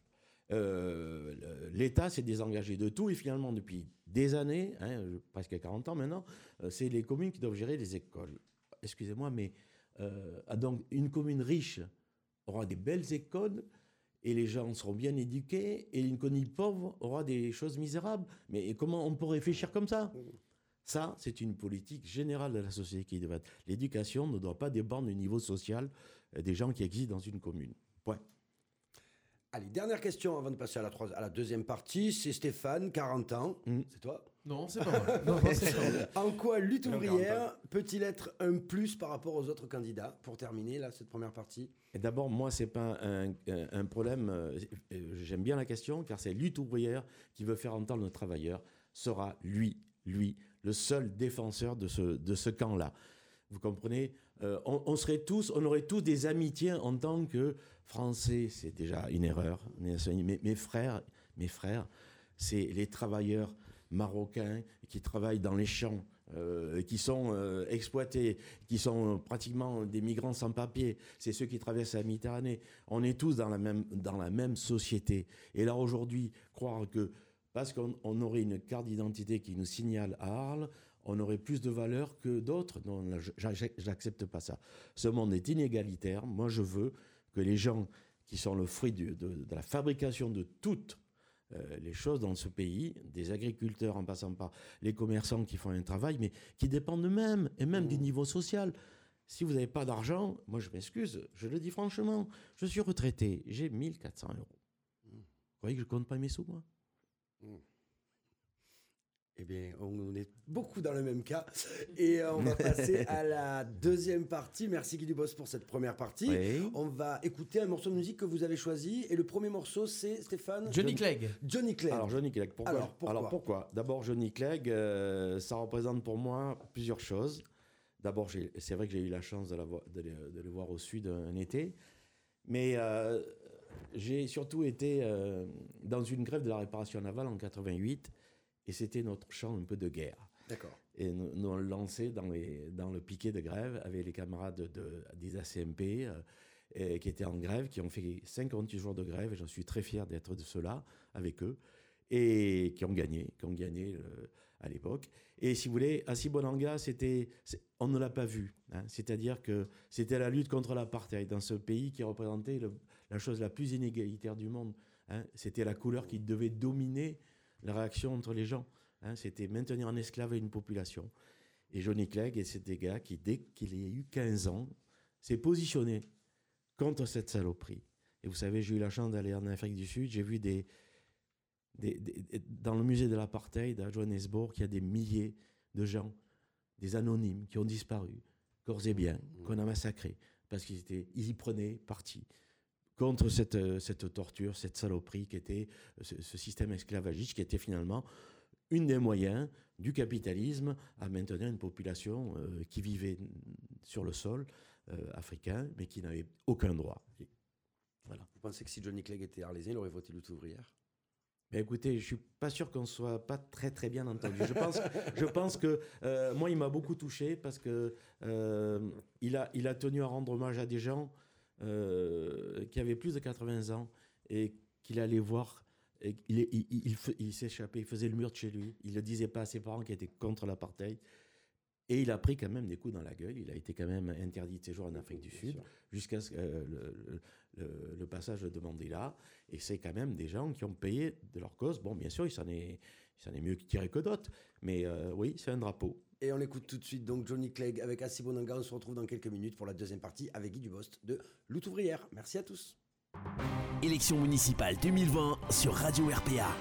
Euh, L'État s'est désengagé de tout et finalement, depuis des années, hein, presque 40 ans maintenant, c'est les communes qui doivent gérer les écoles. Excusez-moi, mais euh, ah, donc une commune riche aura des belles écoles et les gens seront bien éduqués, et une commune pauvre aura des choses misérables. Mais comment on peut réfléchir comme ça? Ça, c'est une politique générale de la société qui devrait être. L'éducation ne doit pas dépendre du niveau social euh, des gens qui existent dans une commune. Point. Allez, dernière question avant de passer à la, à la deuxième partie. C'est Stéphane, 40 ans. Mm. C'est toi? Non, c'est pas vrai. Non, non, c'est pas vrai. En quoi lutte ouvrière peut-il être un plus par rapport aux autres candidats Pour terminer, là, cette première partie? Et D'abord, moi, c'est pas un, problème. euh, J'aime bien la question, car c'est lutte ouvrière qui veut faire entendre le travailleur sera lui, lui, le seul défenseur de ce, de ce camp-là. Vous comprenez? Euh, on, on serait tous, on aurait tous des amitiés en tant que Français. C'est déjà une erreur. Mais mes frères, mes frères, c'est les travailleurs marocains qui travaillent dans les champs, euh, qui sont euh, exploités, qui sont pratiquement des migrants sans papier. C'est ceux qui traversent la Méditerranée. On est tous dans la même, dans la même société. Et là, aujourd'hui, croire que parce qu'on on aurait une carte d'identité qui nous signale à Arles, on aurait plus de valeur que d'autres. Non, j'accepte pas ça. Ce monde est inégalitaire. Moi, je veux que les gens qui sont le fruit de la fabrication de toutes euh, les choses dans ce pays, des agriculteurs en passant par les commerçants qui font un travail, mais qui dépendent d'eux-mêmes, et même du niveau social. Si vous n'avez pas d'argent, moi je m'excuse, je le dis franchement, je suis retraité, j'ai 1400 euros. Vous croyez que je compte pas mes sous, moi? Eh bien, on est beaucoup dans le même cas. Et euh, on va passer à la deuxième partie. Merci Guy Dubos pour cette première partie. Oui. On va écouter un morceau de musique que vous avez choisi. Et le premier morceau, c'est Stéphane Johnny Clegg. Johnny Clegg. Alors Johnny Clegg, pourquoi Alors, pourquoi pourquoi D'abord Johnny Clegg, euh, ça représente pour moi plusieurs choses. D'abord, c'est vrai que j'ai eu la chance de, la voir- de le, de le voir au sud un été, mais euh, j'ai surtout été euh, dans une grève de la réparation navale en 88, et c'était notre chant un peu de guerre. D'accord. Et nous, nous on lançait dans, les, dans le piquet de grève avec les camarades de, des ACMP euh, et qui étaient en grève, qui ont fait 58 jours de grève, et j'en suis très fier d'être de ceux-là, avec eux, et qui ont gagné, qui ont gagné euh, à l'époque. Et si vous voulez, à Sibonanga, c'était, on ne l'a pas vu. hein. C'est-à-dire que c'était la lutte contre l'apartheid dans ce pays qui représentait le- la chose la plus inégalitaire du monde. hein. C'était la couleur qui devait dominer la réaction entre les gens. hein. C'était maintenir en esclave une population. Et Johnny Clegg, et c'était gars qui, dès qu'il a eu 15 ans, s'est positionné contre cette saloperie. Et vous savez, j'ai eu la chance d'aller en Afrique du Sud, j'ai vu des, des- des- dans le musée de l'apartheid à Johannesburg, il y a des milliers de gens, des anonymes qui ont disparu, corps et biens, qu'on a massacrés, parce qu'ils étaient, ils y prenaient parti contre cette, euh, cette torture, cette saloperie qui était euh, ce, ce système esclavagiste, qui était finalement une des moyens du capitalisme à maintenir une population euh, qui vivait sur le sol euh, africain, mais qui n'avait aucun droit. Et voilà. Vous pensez que si Johnny Clegg était arlésien, il aurait voté lutte ouvrière Mais écoutez, je suis pas sûr qu'on soit pas très très bien entendu. Je pense, je pense que euh, moi, il m'a beaucoup touché parce que il a, il a tenu à rendre hommage à des gens euh, qui avaient plus de 80 ans et qu'il allait voir. Et il s'échappait, il faisait le mur de chez lui. Il le disait pas à ses parents qui étaient contre l'apartheid. Et il a pris quand même des coups dans la gueule. Il a été quand même interdit de séjour en Afrique du Sud jusqu'à ce que, euh, le, le- le passage de Mandela. Et c'est quand même des gens qui ont payé de leur cause. Bon, bien sûr, il s'en est, il est mieux tiré que d'autres. Mais euh, oui, c'est un drapeau. Et on écoute tout de suite donc Johnny Clegg avec Assi Bonanga. On se retrouve dans quelques minutes pour la deuxième partie avec Guy Dubost de Lutte ouvrière. Merci à tous. Élection municipale 2020 sur Radio RPA.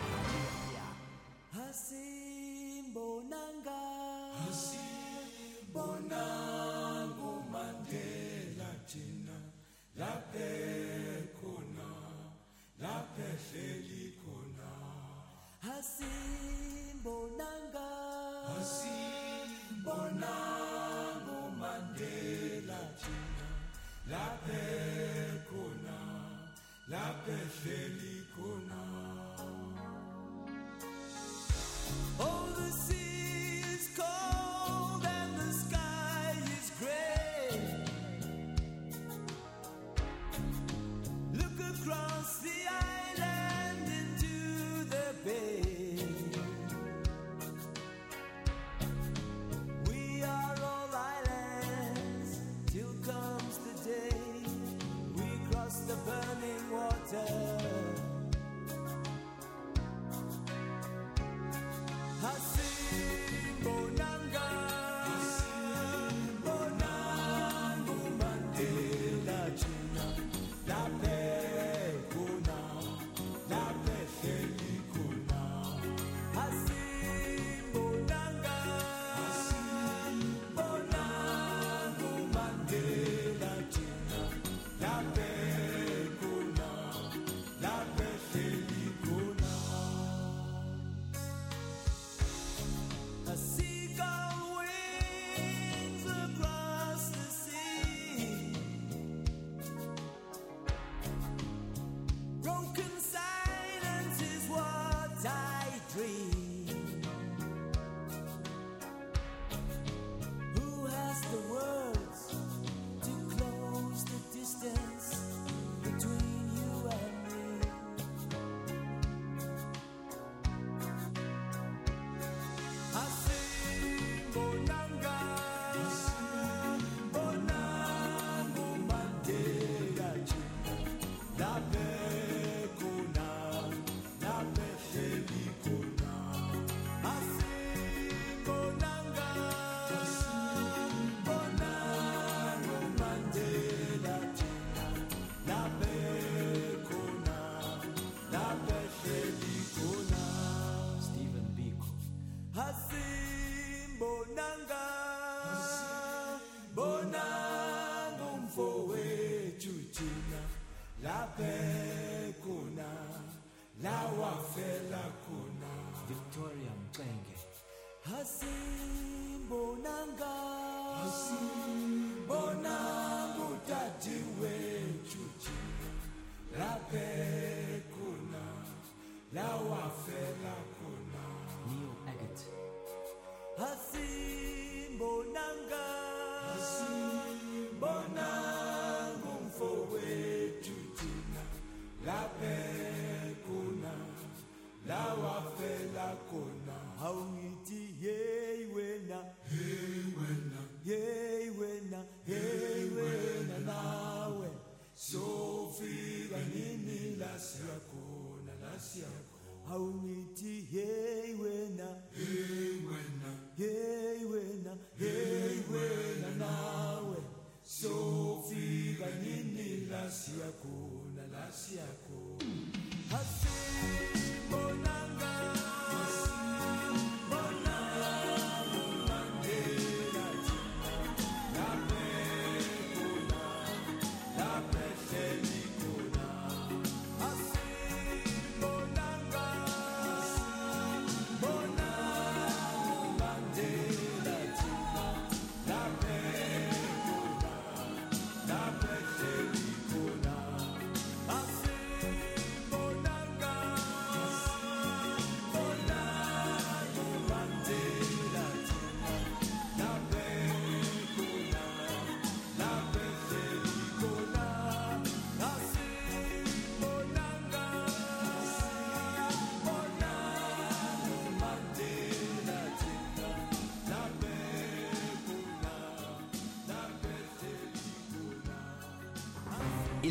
Hassim Bonanga. Hassim Bonango Mandela Tina. La paix la paix chez.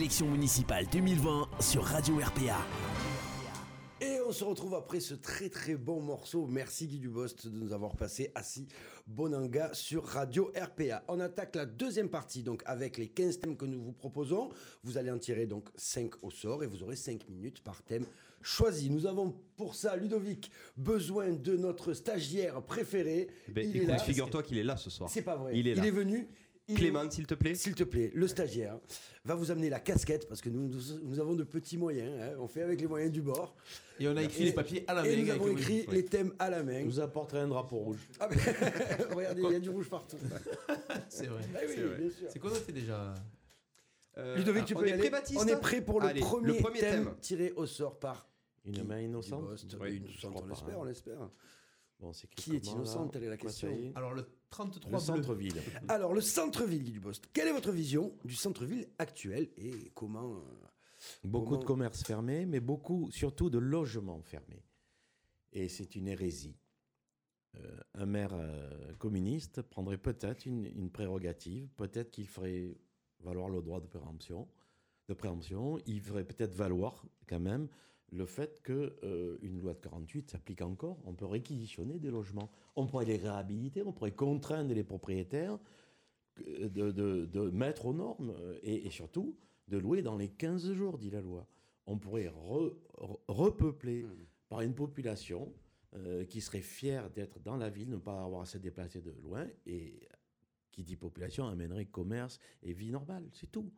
Élection municipale 2020 sur Radio RPA. Et on se retrouve après ce très très bon morceau. Merci Guy Dubost de nous avoir passé assis Bonanga sur Radio RPA. On attaque la deuxième partie donc avec les 15 thèmes que nous vous proposons. Vous allez en tirer donc 5 au sort et vous aurez 5 minutes par thème choisi. Nous avons pour ça, Ludovic, besoin de notre stagiaire préféré. Ben, Il est écoute, là. figure-toi qu'il est là ce soir. C'est pas vrai. Il est là. venu. Il est- Clément, s'il te plaît. S'il te plaît, le stagiaire va vous amener la casquette parce que nous, nous, nous avons de petits moyens. hein. On fait avec les moyens du bord. Et on a écrit Et- les papiers à la main. Et nous avons écrit les thèmes à la main. Vous apporterez un drapeau rouge. Ah, mais- Regardez, il y a du rouge partout. C'est vrai. Ah oui, C'est quoi noté déjà Euh, Ludovic, ah, tu on peux y est aller. prêt, Baptiste On est prêt pour le, Allez, premier, le premier thème, thème. tiré au sort par Une main innocente. Oui, innocente, je crois on l'espère, hein. on l'espère. Bon, Qui est innocent, telle est la question. est Alors le 33 Le bleu. centre-ville. Alors, le centre-ville, Guy Dubost. Quelle est votre vision du centre-ville actuel et comment euh, Beaucoup Comment- de commerces fermés, mais beaucoup, surtout de logements fermés. Et c'est une hérésie. Euh, un maire euh, communiste prendrait peut-être une, une prérogative, peut-être qu'il ferait valoir le droit de préemption, de préemption. Il ferait peut-être valoir quand même le fait que euh, une loi de 48 s'applique encore. On peut réquisitionner des logements, on pourrait les réhabiliter, on pourrait contraindre les propriétaires que- de, de- de mettre aux normes euh, et, et surtout de louer dans les 15 jours, dit la loi. On pourrait re- re- repeupler par une population euh, qui serait fière d'être dans la ville, ne pas avoir à se déplacer de loin, et qui dit population amènerait commerce et vie normale, c'est tout.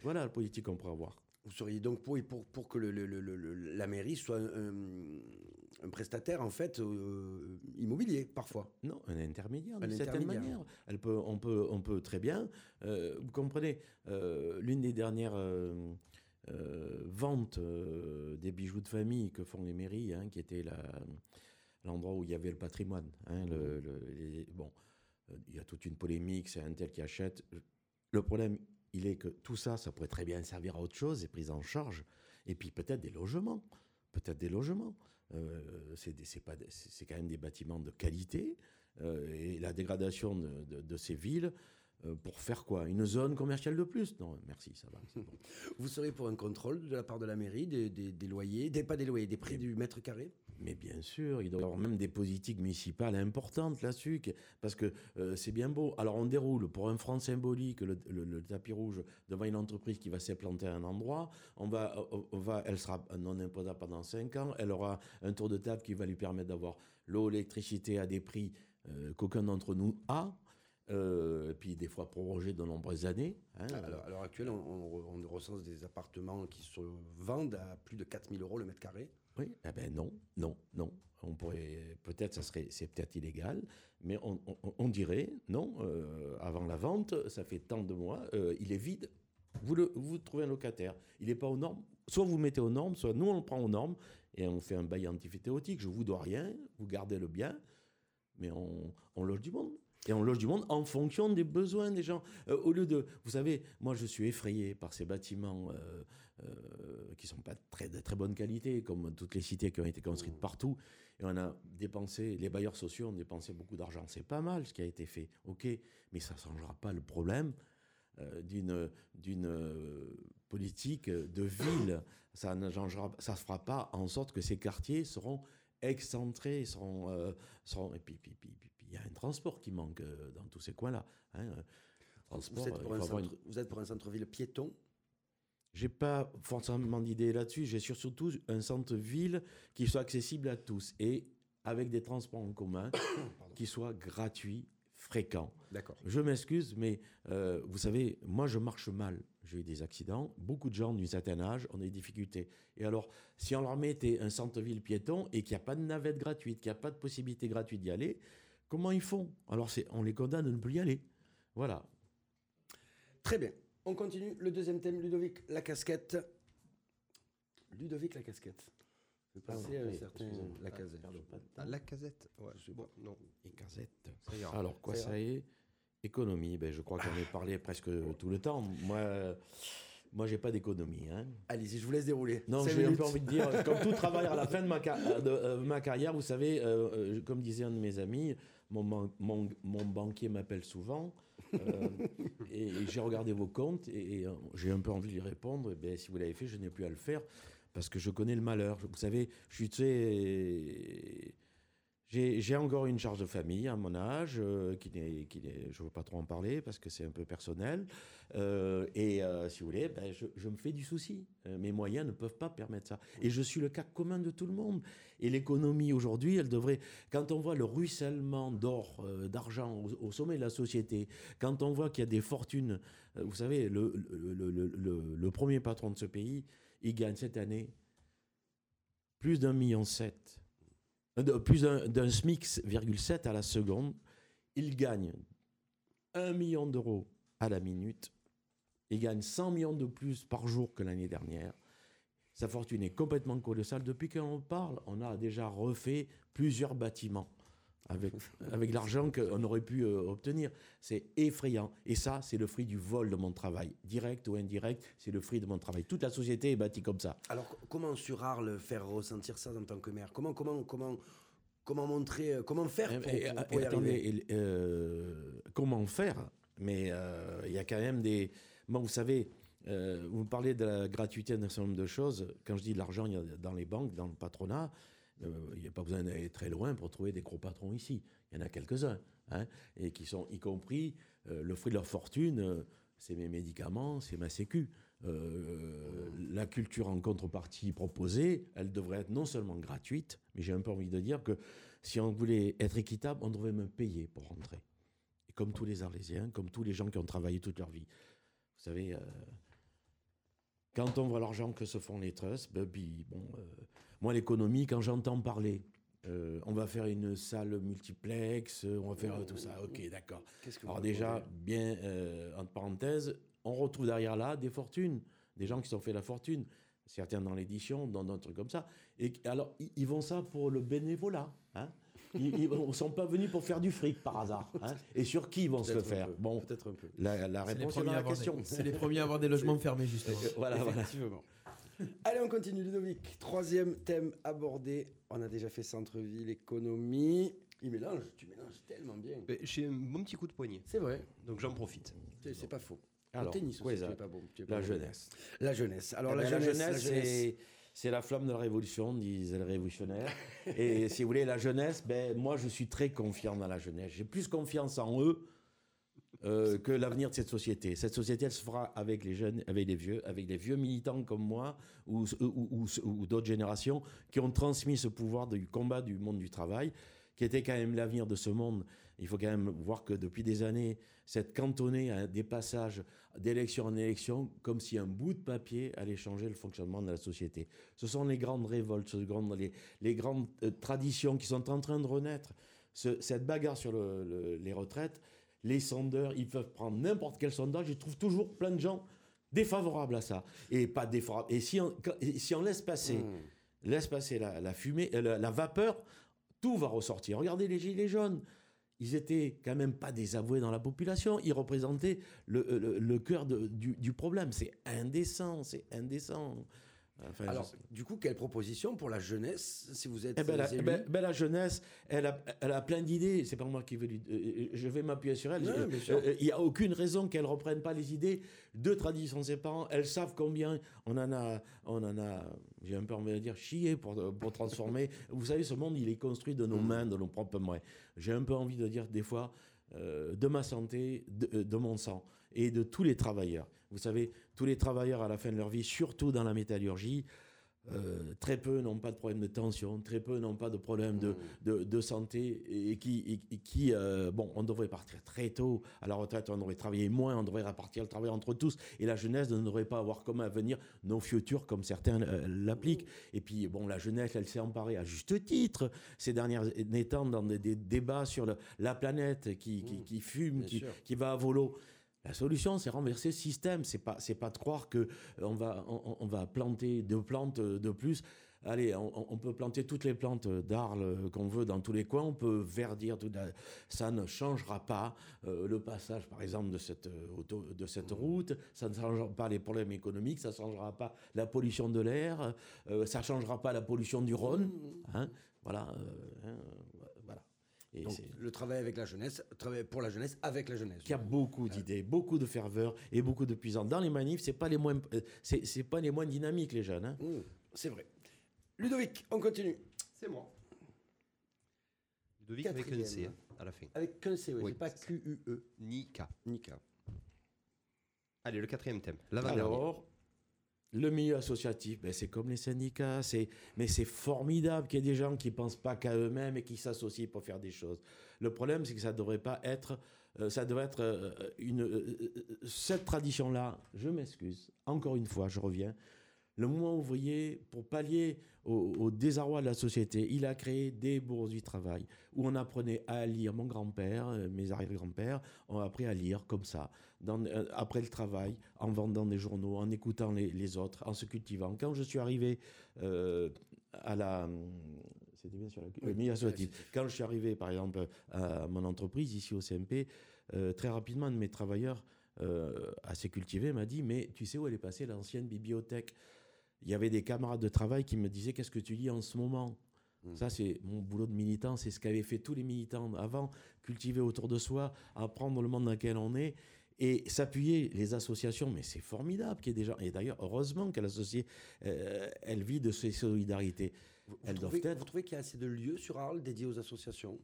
Voilà la politique qu'on pourrait avoir. Vous seriez donc pour, pour, pour que le, le- le- le- la mairie soit un, un prestataire, en fait, euh, immobilier, parfois. Non, un intermédiaire, Un d'une certaine manière. Elle peut, on, peut, on peut très bien, euh, vous comprenez, euh, l'une des dernières vente euh, des bijoux de famille que font les mairies, hein, qui était l'endroit où il y avait le patrimoine. hein, les- bon, il y a toute une polémique, c'est un tel qui achète. Le problème, il est que tout ça, ça pourrait très bien servir à autre chose, et prise en charge. Et puis peut-être des logements. Peut-être des logements. Euh, c'est quand même des bâtiments de qualité. euh, et la dégradation de- de ces villes, euh, pour faire quoi? Une zone commerciale de plus? Non, merci, ça va. bon. Vous serez pour un contrôle de la part de la mairie des, des- des loyers, des, pas des loyers, des prix du mètre carré? Mais bien sûr, il doit y avoir même des politiques municipales importantes là-dessus, parce que euh, c'est bien beau. Alors on déroule pour un franc symbolique le, le- le tapis rouge devant une entreprise qui va s'implanter à un endroit. On va, on- on va, elle sera non imposable pendant 5 ans. Elle aura un tour de table qui va lui permettre d'avoir l'eau, l'électricité à des prix euh, qu'aucun d'entre nous a. Euh, et puis des fois prorogé de nombreuses années. hein. Alors, à l'heure actuelle, on, on- on recense des appartements qui se vendent à plus de 4000 euros le mètre carré. Oui, eh ben non, non, non. On pourrait, peut-être, ça serait, c'est peut-être illégal, mais on, dirait, non, euh, avant la vente, ça fait tant de mois, euh, il est vide. Vous, le, vous trouvez un locataire, il n'est pas aux normes. Soit vous mettez aux normes, soit nous on le prend aux normes et on fait un bail antiphytéotique. Je vous dois rien, vous gardez le bien, mais on, on loge du monde. Et on loge du monde en fonction des besoins des gens. Euh, au lieu de, vous savez, moi je suis effrayé par ces bâtiments euh, euh, qui sont pas très, de très bonne qualité, comme toutes les cités qui ont été construites partout. Et on a dépensé, les bailleurs sociaux ont dépensé beaucoup d'argent. C'est pas mal ce qui a été fait, ok, mais ça ne changera pas le problème euh, d'une d'une euh, politique de ville. Ça ne changera, ça fera pas en sorte que ces quartiers seront excentrés, seront, euh, seront et puis puis puis y a un transport qui manque euh, dans tous ces coins-là. hein, euh, transport, Vous êtes, euh, pour il un une- vous êtes pour un centre-ville piéton? J'ai pas forcément d'idée là-dessus. J'ai sur- surtout un centre-ville qui soit accessible à tous et avec des transports en commun qui soient gratuits, fréquents. D'accord. Je m'excuse, mais euh, vous savez, moi je marche mal. J'ai eu des accidents. Beaucoup de gens d'un certain âge ont des difficultés. Et alors, si on leur mettait un centre-ville piéton et qu'il n'y a pas de navette gratuite, qu'il n'y a pas de possibilité gratuite d'y aller, comment ils font? Alors, c'est- on les condamne de ne plus y aller. Voilà. Très bien. On continue. Le deuxième thème, Ludovic, la casquette. Ludovic, la casquette. Je vais Pardon, passer à un oui, certain excusez-moi. la casette. Ah, la casette Ouais, Je sais bon, pas. non. Et casette. Alors, quoi Ça ça, est? Économie, ben, je crois qu'on est parlé presque tout le temps. Moi, moi j'ai pas d'économie. Hein. Allez-y, je vous laisse dérouler. Non, j'ai un peu envie de dire, comme tout travailleur à la fin de ma, ca- de, euh, ma carrière, vous savez, euh, euh, comme disait un de mes amis, mon, mon, mon banquier m'appelle souvent, euh, et, et j'ai regardé vos comptes, et, et, euh, j'ai un peu envie de lui répondre, eh ben, si vous l'avez fait, je n'ai plus à le faire, parce que je connais le malheur. Vous savez, je suis, tu j'ai encore une charge de famille à mon âge, euh, qui n'est, qui n'est- je ne veux pas trop en parler parce que c'est un peu personnel. Euh, et euh, si vous voulez, ben, je, je me fais du souci. Mes moyens ne peuvent pas permettre ça. Et je suis le cas commun de tout le monde. Et l'économie aujourd'hui, elle devrait, quand on voit le ruissellement d'or, d'argent au, au sommet de la société, quand on voit qu'il y a des fortunes, vous savez, le, le, le- le- premier patron de ce pays, il gagne cette année plus d'un million sept, plus d'un SMIC, virgule sept à la seconde. Il gagne un million d'euros à la minute. Il gagne 100 millions de plus par jour que l'année dernière. Sa fortune est complètement colossale. Depuis qu'on parle, on a déjà refait plusieurs bâtiments avec, avec l'argent qu'on aurait pu euh, obtenir. C'est effrayant. Et ça, c'est le fruit du vol de mon travail. Direct ou indirect, c'est le fruit de mon travail. Toute la société est bâtie comme ça. Alors, co- comment sur Arles faire ressentir ça en tant que maire? Comment, comment, comment, comment montrer, euh, comment faire pour, Eh, pour- eh, pour y attendez, arriver? il- euh, comment faire? Mais euh, il y a quand même des. Bon, vous savez, vous me parlez de la gratuité d'un certain nombre de choses. Quand je dis de l'argent, il y a dans les banques, dans le patronat. Euh, il n'y a pas besoin d'aller très loin pour trouver des gros patrons ici. Il y en a quelques-uns, hein, et qui sont, y compris, euh, le fruit de leur fortune, euh, c'est mes médicaments, c'est ma sécu. La culture en contrepartie proposée, elle devrait être non seulement gratuite, mais j'ai un peu envie de dire que si on voulait être équitable, on devrait me payer pour rentrer. Et comme tous les Arlésiens, comme tous les gens qui ont travaillé toute leur vie. Vous savez, quand on voit l'argent que se font les trusts, ben, bon, moi, l'économie, quand j'entends parler, euh, on va faire une salle multiplex, euh, on va faire tout ça, ok, d'accord. Alors déjà, bien, euh, entre parenthèses, on retrouve derrière là des fortunes, des gens qui se sont fait la fortune, certains dans l'édition, dans d'autres trucs comme ça. Et alors, ils, vont ça pour le bénévolat. Hein ils ne sont pas venus pour faire du fric par hasard. hein. Et sur qui ils vont se le faire peu, Bon, Peut-être un peu. la, réponse est dans à la question. C'est les premiers à avoir des logements fermés, justement. Voilà, voilà. Allez, on continue, Ludovic. Troisième thème abordé. On a déjà fait centre-ville, économie. Il mélange, tu mélanges tellement bien. Mais J'ai un bon petit coup de poignet, C'est vrai, donc j'en profite. c'est pas faux. Au Alors, tennis aussi, ouais, tu ça- es pas bon. tu es pas La bon. jeunesse. La jeunesse. Alors, Eh la, ben, jeunesse, la c'est- c'est la flamme de la révolution, disent les révolutionnaires. Et si vous voulez, la jeunesse, ben, moi, je suis très confiant dans la jeunesse. J'ai plus confiance en eux euh, que l'avenir de cette société. Cette société, elle se fera avec les jeunes, avec les vieux, avec les vieux militants comme moi ou, d'autres générations qui ont transmis ce pouvoir du combat du monde du travail, qui était quand même l'avenir de ce monde. Il faut quand même voir que depuis des années, c'est cantonné à des passages d'élection en élection, comme si un bout de papier allait changer le fonctionnement de la société. Ce sont les grandes révoltes, les, grandes euh, traditions qui sont en train de renaître. Ce- cette bagarre sur le- le- les retraites, les sondeurs, ils peuvent prendre n'importe quel sondage, ils trouvent toujours plein de gens défavorables à ça. Et pas défavorables. Et si on, quand- et si on laisse passer, Mmh. laisse passer la, la fumée, euh, la, la vapeur, tout va ressortir. Regardez les gilets jaunes. Ils étaient quand même pas désavoués dans la population. Ils représentaient le, le- le cœur de- du, du problème. C'est indécent, c'est indécent. Enfin, Alors, du coup, quelle proposition pour la jeunesse, si vous êtes eh ben, la, euh, élu ben- ben, la jeunesse, elle a, elle a plein d'idées. C'est pas moi qui vais lui. euh, je vais m'appuyer sur elle. Euh, euh, Il n'y a aucune raison qu'elle reprenne pas les idées de tradition de ses parents. Elles savent combien on en a. On en a. J'ai un peu envie de dire chier pour, pour transformer. Vous savez, ce monde, il est construit de nos Mm. mains, de nos propres moyens. J'ai un peu envie de dire des fois euh, de ma santé, de, euh, de mon sang et de tous les travailleurs. Vous savez, tous les travailleurs à la fin de leur vie, surtout dans la métallurgie, euh, très peu n'ont pas de problème de tension, très peu n'ont pas de problème de, de, de santé et qui, et- et qui euh, bon, on devrait partir très tôt à la retraite, on devrait travailler moins, on devrait répartir le travail entre tous et la jeunesse ne devrait pas avoir comme avenir nos futurs comme certains euh, l'appliquent. Et puis, bon, la jeunesse, elle s'est emparée à juste titre ces dernières temps dans des, des débats sur le- la planète qui, qui, qui fume, Bien qui, sûr. qui va à volo. La solution, c'est renverser le système. C'est pas, c'est pas de croire que euh, on va, on, on va planter deux plantes euh, de plus. Allez, on, on peut planter toutes les plantes d'Arles euh, qu'on veut dans tous les coins. On peut verdir tout. la- Ça ne changera pas euh, le passage, par exemple, de cette auto, de cette route. Ça ne changera pas les problèmes économiques. Ça ne changera pas la pollution de l'air. euh, ça ne changera pas la pollution du Rhône. hein. voilà. euh, hein, voilà. Et Donc, c'est- le travail avec la jeunesse, travail pour la jeunesse avec la jeunesse. qu'il y a beaucoup d'idées, beaucoup de ferveur et beaucoup de puissance. Dans les manifs, c'est pas les moins, euh, c'est, c'est pas les moins dynamiques les jeunes. hein. Mmh, c'est vrai. Ludovic, on continue. C'est moi. Ludovic avec un C à la fin. Avec qu'un C, oui, Oui, c'est pas c'est ça. Q-U-E, Ni K. ni K. Allez, le quatrième thème. L'avant-dernier. Alors, le milieu associatif, ben, c'est comme les syndicats, c'est, mais c'est formidable qu'il y ait des gens qui pensent pas qu'à eux-mêmes et qui s'associent pour faire des choses. Le problème, c'est que ça devrait pas être, euh, ça devrait être euh, une, euh, cette tradition-là. Je m'excuse. Encore une fois, je reviens. Le mouvement ouvrier, pour pallier au, désarroi de la société, il a créé des bourses du travail où on apprenait à lire. Mon grand-père, euh, mes arrière-grands-pères ont appris à lire comme ça, euh, après le travail, en vendant des journaux, en écoutant les, autres, en se cultivant. Quand je suis arrivé euh, à la... C'était bien sur la- le milieu associatif. Quand je suis arrivé, par exemple, à mon entreprise, ici au CMP, très rapidement, un de mes travailleurs assez cultivé m'a dit, mais tu sais où elle est passée l'ancienne bibliothèque? Il y avait des camarades de travail qui me disaient qu'est-ce que tu lis en ce moment? Ça, c'est mon boulot de militant, c'est ce qu'avaient fait tous les militants avant, cultiver autour de soi, apprendre le monde dans lequel on est et s'appuyer les associations. Mais c'est formidable qu'il y ait des gens. Et d'ailleurs, heureusement que l'associé, euh, elle vit de ces solidarités. Vous, Elles doivent trouvez, être. vous trouvez qu'il y a assez de lieux sur Arles dédiés aux associations?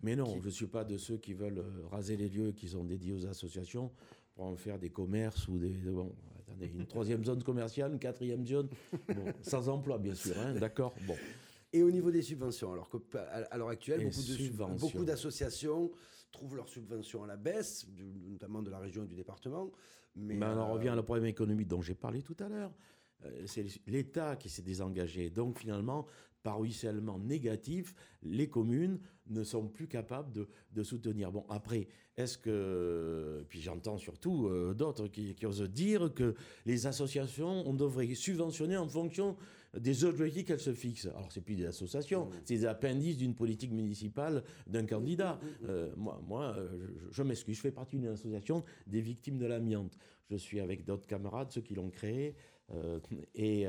Mais non, Qui- je ne suis pas de ceux qui veulent euh, raser les lieux qui sont dédiés aux associations pour en faire des commerces ou des. Bon, une troisième zone commerciale, une quatrième zone, bon, sans emploi, bien sûr, hein, d'accord Bon. Et au niveau des subventions, alors que à à l'heure actuelle, beaucoup de d'associations trouvent leurs subventions à la baisse, notamment de la région et du département. Mais, Mais on en euh, revient au problème économique dont j'ai parlé tout à l'heure. Euh, C'est l'État qui s'est désengagé. Donc finalement, par ruissellement négatif, les communes ne sont plus capables de, de soutenir. Bon, après, est-ce que. Puis j'entends surtout euh, d'autres qui, qui osent dire que les associations, on devrait subventionner en fonction des objectifs qu'elles se fixent. Alors, c'est plus des associations, c'est des appendices d'une politique municipale d'un candidat. Euh, moi, moi euh, je, je m'excuse, je fais partie d'une association des victimes de l'amiante. Je suis avec d'autres camarades, ceux qui l'ont créée, euh, et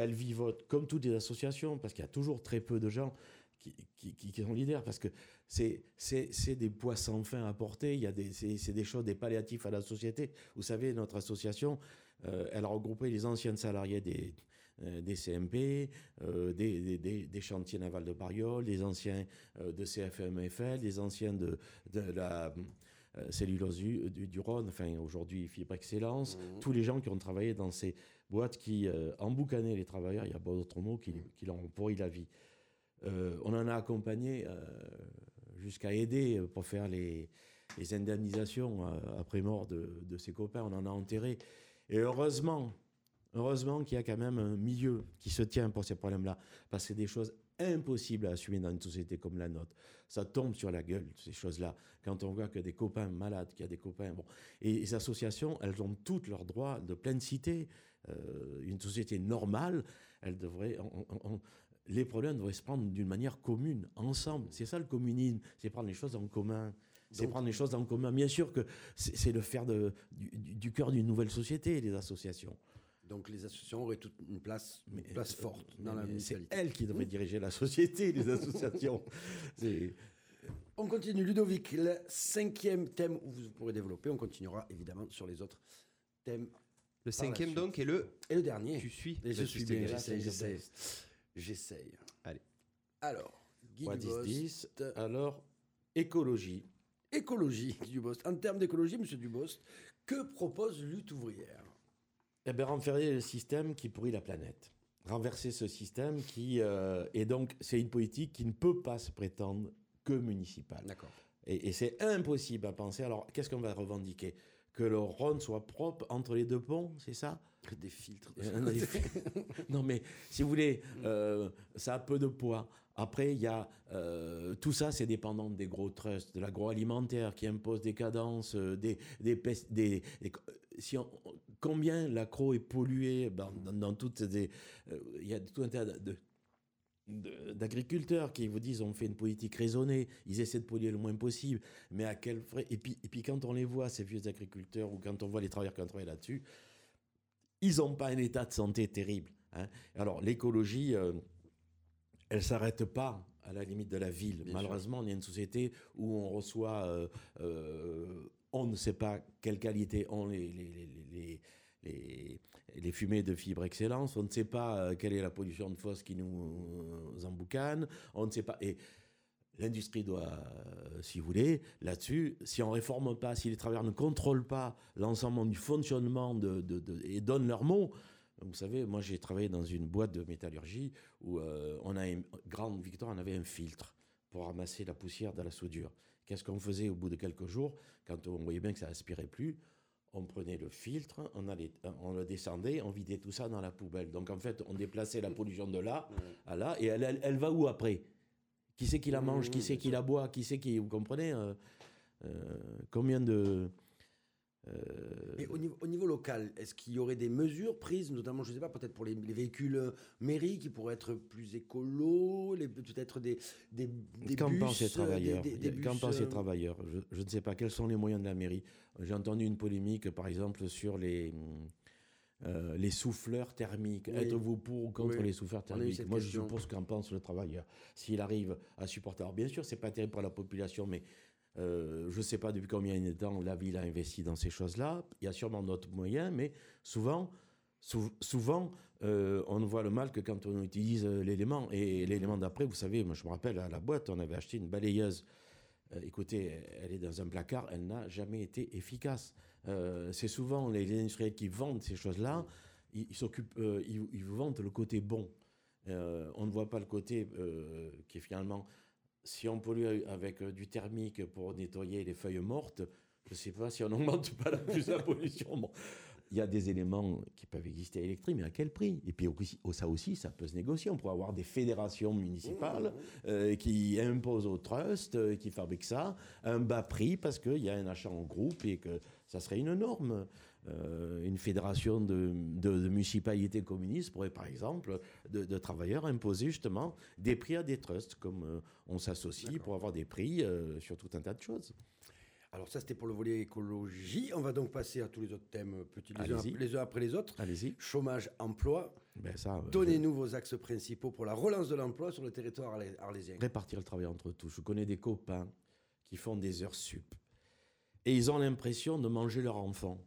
elle vivote comme toutes les associations, parce qu'il y a toujours très peu de gens qui, qui, qui- qui sont leaders, parce que c'est, c'est, c'est des poids sans fin à porter, il y a des, c'est, c'est des choses, des palliatifs à la société. Vous savez, notre association, euh, elle a regroupé les anciens salariés des, euh, des CMP, euh, des, des- des- des chantiers navals de Bariol, des anciens de CFMFL, des anciens de, de la cellulose du, Rhône, enfin aujourd'hui Fibre Excellence, tous les gens qui ont travaillé dans ces boîtes qui euh, emboucanaient les travailleurs, il n'y a pas d'autre mot, qui, qui leur ont pourri la vie. Euh, on en a accompagné euh, jusqu'à aider euh, pour faire les, indemnisations après mort de, de ses copains. On en a enterré. Et heureusement, heureusement qu'il y a quand même un milieu qui se tient pour ces problèmes-là. Parce que c'est des choses impossibles à assumer dans une société comme la nôtre. Ça tombe sur la gueule, ces choses-là. Quand on voit que des copains malades, qu'il y a des copains... Bon. Et les associations, elles ont toutes leurs droits de pleine cité. Euh, une société normale, elle devrait... on- on- on- les problèmes devraient se prendre d'une manière commune, ensemble. C'est ça le communisme, c'est prendre les choses en commun. C'est prendre les choses en commun. Bien sûr que c'est le faire de, du- du cœur d'une nouvelle société, les associations. Donc les associations auraient toute une place, une place forte dans Mais- la mais C'est municipalité. elles qui devraient diriger la société, les associations. On continue, Ludovic, le cinquième thème où vous pourrez développer. On continuera évidemment sur les autres thèmes. Le cinquième donc est le. Et le dernier. Tu suis. Et je suis bien, J'essaie, j'essaie, j'essaie. j'essaie. J'essaye. Allez. Alors, Guy Quoi, Dubost, 10, 10. Alors, écologie. écologie, Guy Dubost. En termes d'écologie, Monsieur Dubost, que propose Lutte ouvrière? Eh bien, renverser le système qui pourrit la planète. Renverser ce système qui... euh, et donc, c'est une politique qui ne peut pas se prétendre que municipale. D'accord. Et, et c'est impossible à penser. Alors, qu'est-ce qu'on va revendiquer? Que le Rhône soit propre entre les deux ponts, c'est ça? Des filtres. de Euh, non, mais- si vous voulez, euh, ça a peu de poids. Après, il y a euh, tout ça, c'est dépendant des gros trusts, de l'agroalimentaire qui impose des cadences, euh, des, des, pes- des- des- si on- combien l'accro est pollué dans, dans- dans toutes euh, il y a tout un tas de, de- d'agriculteurs qui vous disent on fait une politique raisonnée, ils essaient de polluer le moins possible, mais à quel frais? Et puis, et puis quand on les voit, ces vieux agriculteurs, ou quand on voit les travailleurs qui ont travaillé là-dessus, ils n'ont pas un état de santé terrible. hein. Alors l'écologie, euh, elle s'arrête pas à la limite de la ville. Bien Malheureusement, on est une société où on reçoit, euh, euh, on ne sait pas quelle qualité ont les, les, les, les- fumées de fibre excellence, on ne sait pas euh, quelle est la pollution de fosse qui nous euh, emboucane, on ne sait pas. Et l'industrie doit, euh, si vous voulez, là-dessus, si on ne réforme pas, si les travailleurs ne contrôlent pas l'ensemble du fonctionnement et donnent leur mot, vous savez, moi j'ai travaillé dans une boîte de métallurgie où on a une grande victoire, on avait un filtre pour ramasser la poussière de la soudure. Qu'est-ce qu'on faisait au bout de quelques jours? Quand on voyait bien que ça aspirait plus on prenait le filtre, on, allait, on le descendait, on vidait tout ça dans la poubelle. Donc en fait, on déplaçait la pollution de là à là, et elle, elle, elle va où après? Qui c'est qui la mange Qui c'est qui la boit Qui c'est qui... Vous comprenez euh, euh, Combien de... euh, Et au niveau, au niveau local, est-ce qu'il y aurait des mesures prises, notamment, je ne sais pas, peut-être pour les, les véhicules euh, mairie qui pourraient être plus écolos, peut-être des, des, des Qu'en pensent les euh, travailleurs des- des- des Qu'en pensent les euh, travailleurs je, je ne sais pas quels sont les moyens de la mairie. J'ai entendu une polémique, par exemple, sur les, euh, les souffleurs thermiques. Oui. Êtes-vous pour ou contre Oui. les souffleurs thermiques Moi, je question. suppose qu'en pense le travailleur. S'il arrive à supporter. Alors, bien sûr, c'est pas terrible pour la population, mais euh, je ne sais pas depuis combien de temps la ville a investi dans ces choses-là. Il y a sûrement d'autres moyens, mais souvent, sou- souvent euh, on ne voit le mal que quand on utilise euh, l'élément. Et l'élément d'après, vous savez, moi je me rappelle à la boîte, on avait acheté une balayeuse. Écoutez, elle est dans un placard, elle n'a jamais été efficace. C'est souvent les, industriels qui vendent ces choses-là, ils, ils ils, vous vendent le côté bon. On ne voit pas le côté qui est finalement, si on pollue avec euh, du thermique pour nettoyer les feuilles mortes, je ne sais pas si on n'augmente pas la plus la pollution. Bon. il y a des éléments qui peuvent exister à l'électrique, mais à quel prix? Et puis ça aussi, ça peut se négocier. On pourrait avoir des fédérations municipales euh, qui imposent au trust, euh, qui fabriquent ça, un bas prix parce qu'il y a un achat en groupe et que ça serait une norme. Euh, une fédération de, de- de municipalités communistes pourrait, par exemple, de, de travailleurs imposer justement des prix à des trusts, comme euh, on s'associe pour avoir des prix euh, sur tout un tas de choses. Alors ça, c'était pour le volet écologie. On va donc passer à tous les autres thèmes, petits les uns, les uns après les autres. Allez-y. Chômage, emploi. Ben ça, Donnez-nous vos axes principaux pour la relance de l'emploi sur le territoire arlé- arlésien. répartir le travail entre tous. Je connais des copains qui font des heures sup et ils ont l'impression de manger leur enfant.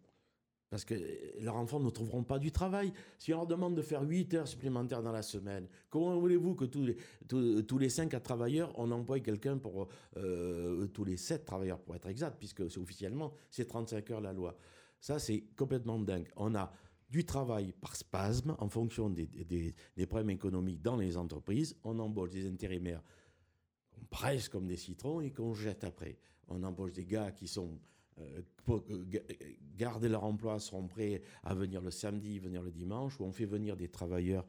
Parce que leurs enfants ne trouveront pas du travail. Si on leur demande de faire 8 heures supplémentaires dans la semaine, comment voulez-vous que tous les, tous, tous les 5 à travailleurs, on emploie quelqu'un pour euh, tous les 7 travailleurs, pour être exact, puisque officiellement, c'est 35 heures la loi. Ça, c'est complètement dingue. On a du travail par spasme en fonction des, des- des problèmes économiques dans les entreprises. On embauche des intérimaires qu'on presse comme des citrons et qu'on jette après. On embauche des gars qui sont euh, pour euh, euh, garder leur emploi, seront prêts à venir le samedi, venir le dimanche, ou on fait venir des travailleurs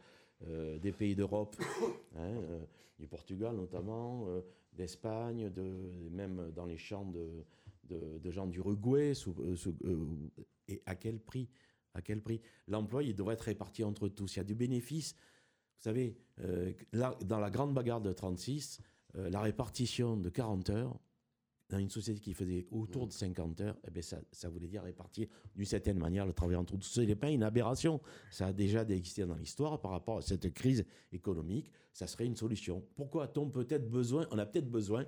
euh, des pays d'Europe, hein, euh, du Portugal notamment, d'Espagne, de, même dans les champs de, de, gens d'Uruguay, sous- et à quel prix à quel prix? L'emploi, il devrait être réparti entre tous. Il y a du bénéfice. Vous savez, dans la grande bagarre de 36, euh, la répartition de 40 heures, dans une société qui faisait autour de 50 heures, eh ben ça, ça voulait dire répartir d'une certaine manière le travail entre tous. Ce n'est pas une aberration. Ça a déjà existé dans l'histoire par rapport à cette crise économique. Ça serait une solution. Pourquoi a-t-on peut-être besoin On a peut-être besoin.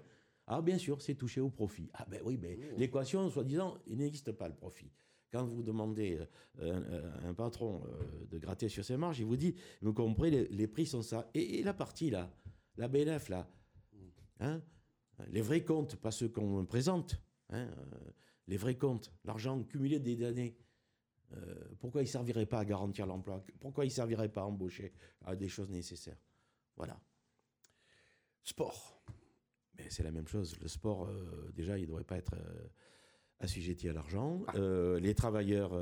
Ah, bien sûr, c'est touché au profit. Ah, ben oui, mais l'équation, soi-disant, il n'existe pas le profit. Quand vous demandez euh, un, un patron euh, de gratter sur ses marges, il vous dit, vous comprenez, les, les prix sont ça. Et, et la partie là, la BNF là, hein, les vrais comptes, pas ceux qu'on présente, hein, euh, les vrais comptes, l'argent cumulé des années, euh, pourquoi il ne servirait pas à garantir l'emploi? Pourquoi il ne servirait pas à embaucher à des choses nécessaires? Voilà. Sport. Mais c'est la même chose. Le sport, euh, déjà, il ne devrait pas être euh, assujetti à l'argent. Ah. Les travailleurs,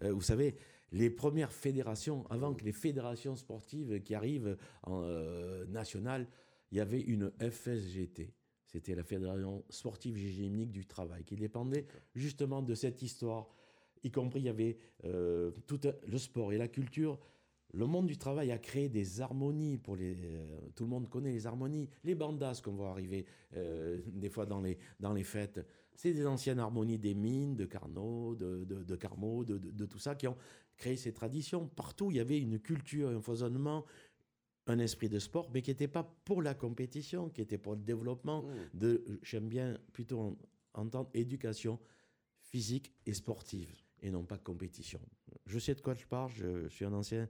vous savez, les premières fédérations, avant que les fédérations sportives qui arrivent en euh, nationale, il y avait une FSGT. C'était la Fédération sportive hygénique du travail, qui dépendait justement de cette histoire. Y compris, il y avait euh, tout un- le sport et la culture. Le monde du travail a créé des harmonies pour les. euh, tout le monde connaît les harmonies. Les bandas qu'on voit arriver euh, des fois dans les, dans les fêtes, c'est des anciennes harmonies des mines, de Carnot, de, de, de de, de- de tout ça qui ont créé ces traditions. Partout, il y avait une culture, un foisonnement, un esprit de sport, mais qui n'était pas pour la compétition, qui était pour le développement de, j'aime bien plutôt en- entendre éducation physique et sportive, et non pas compétition. Je sais de quoi je parle, je, suis un ancien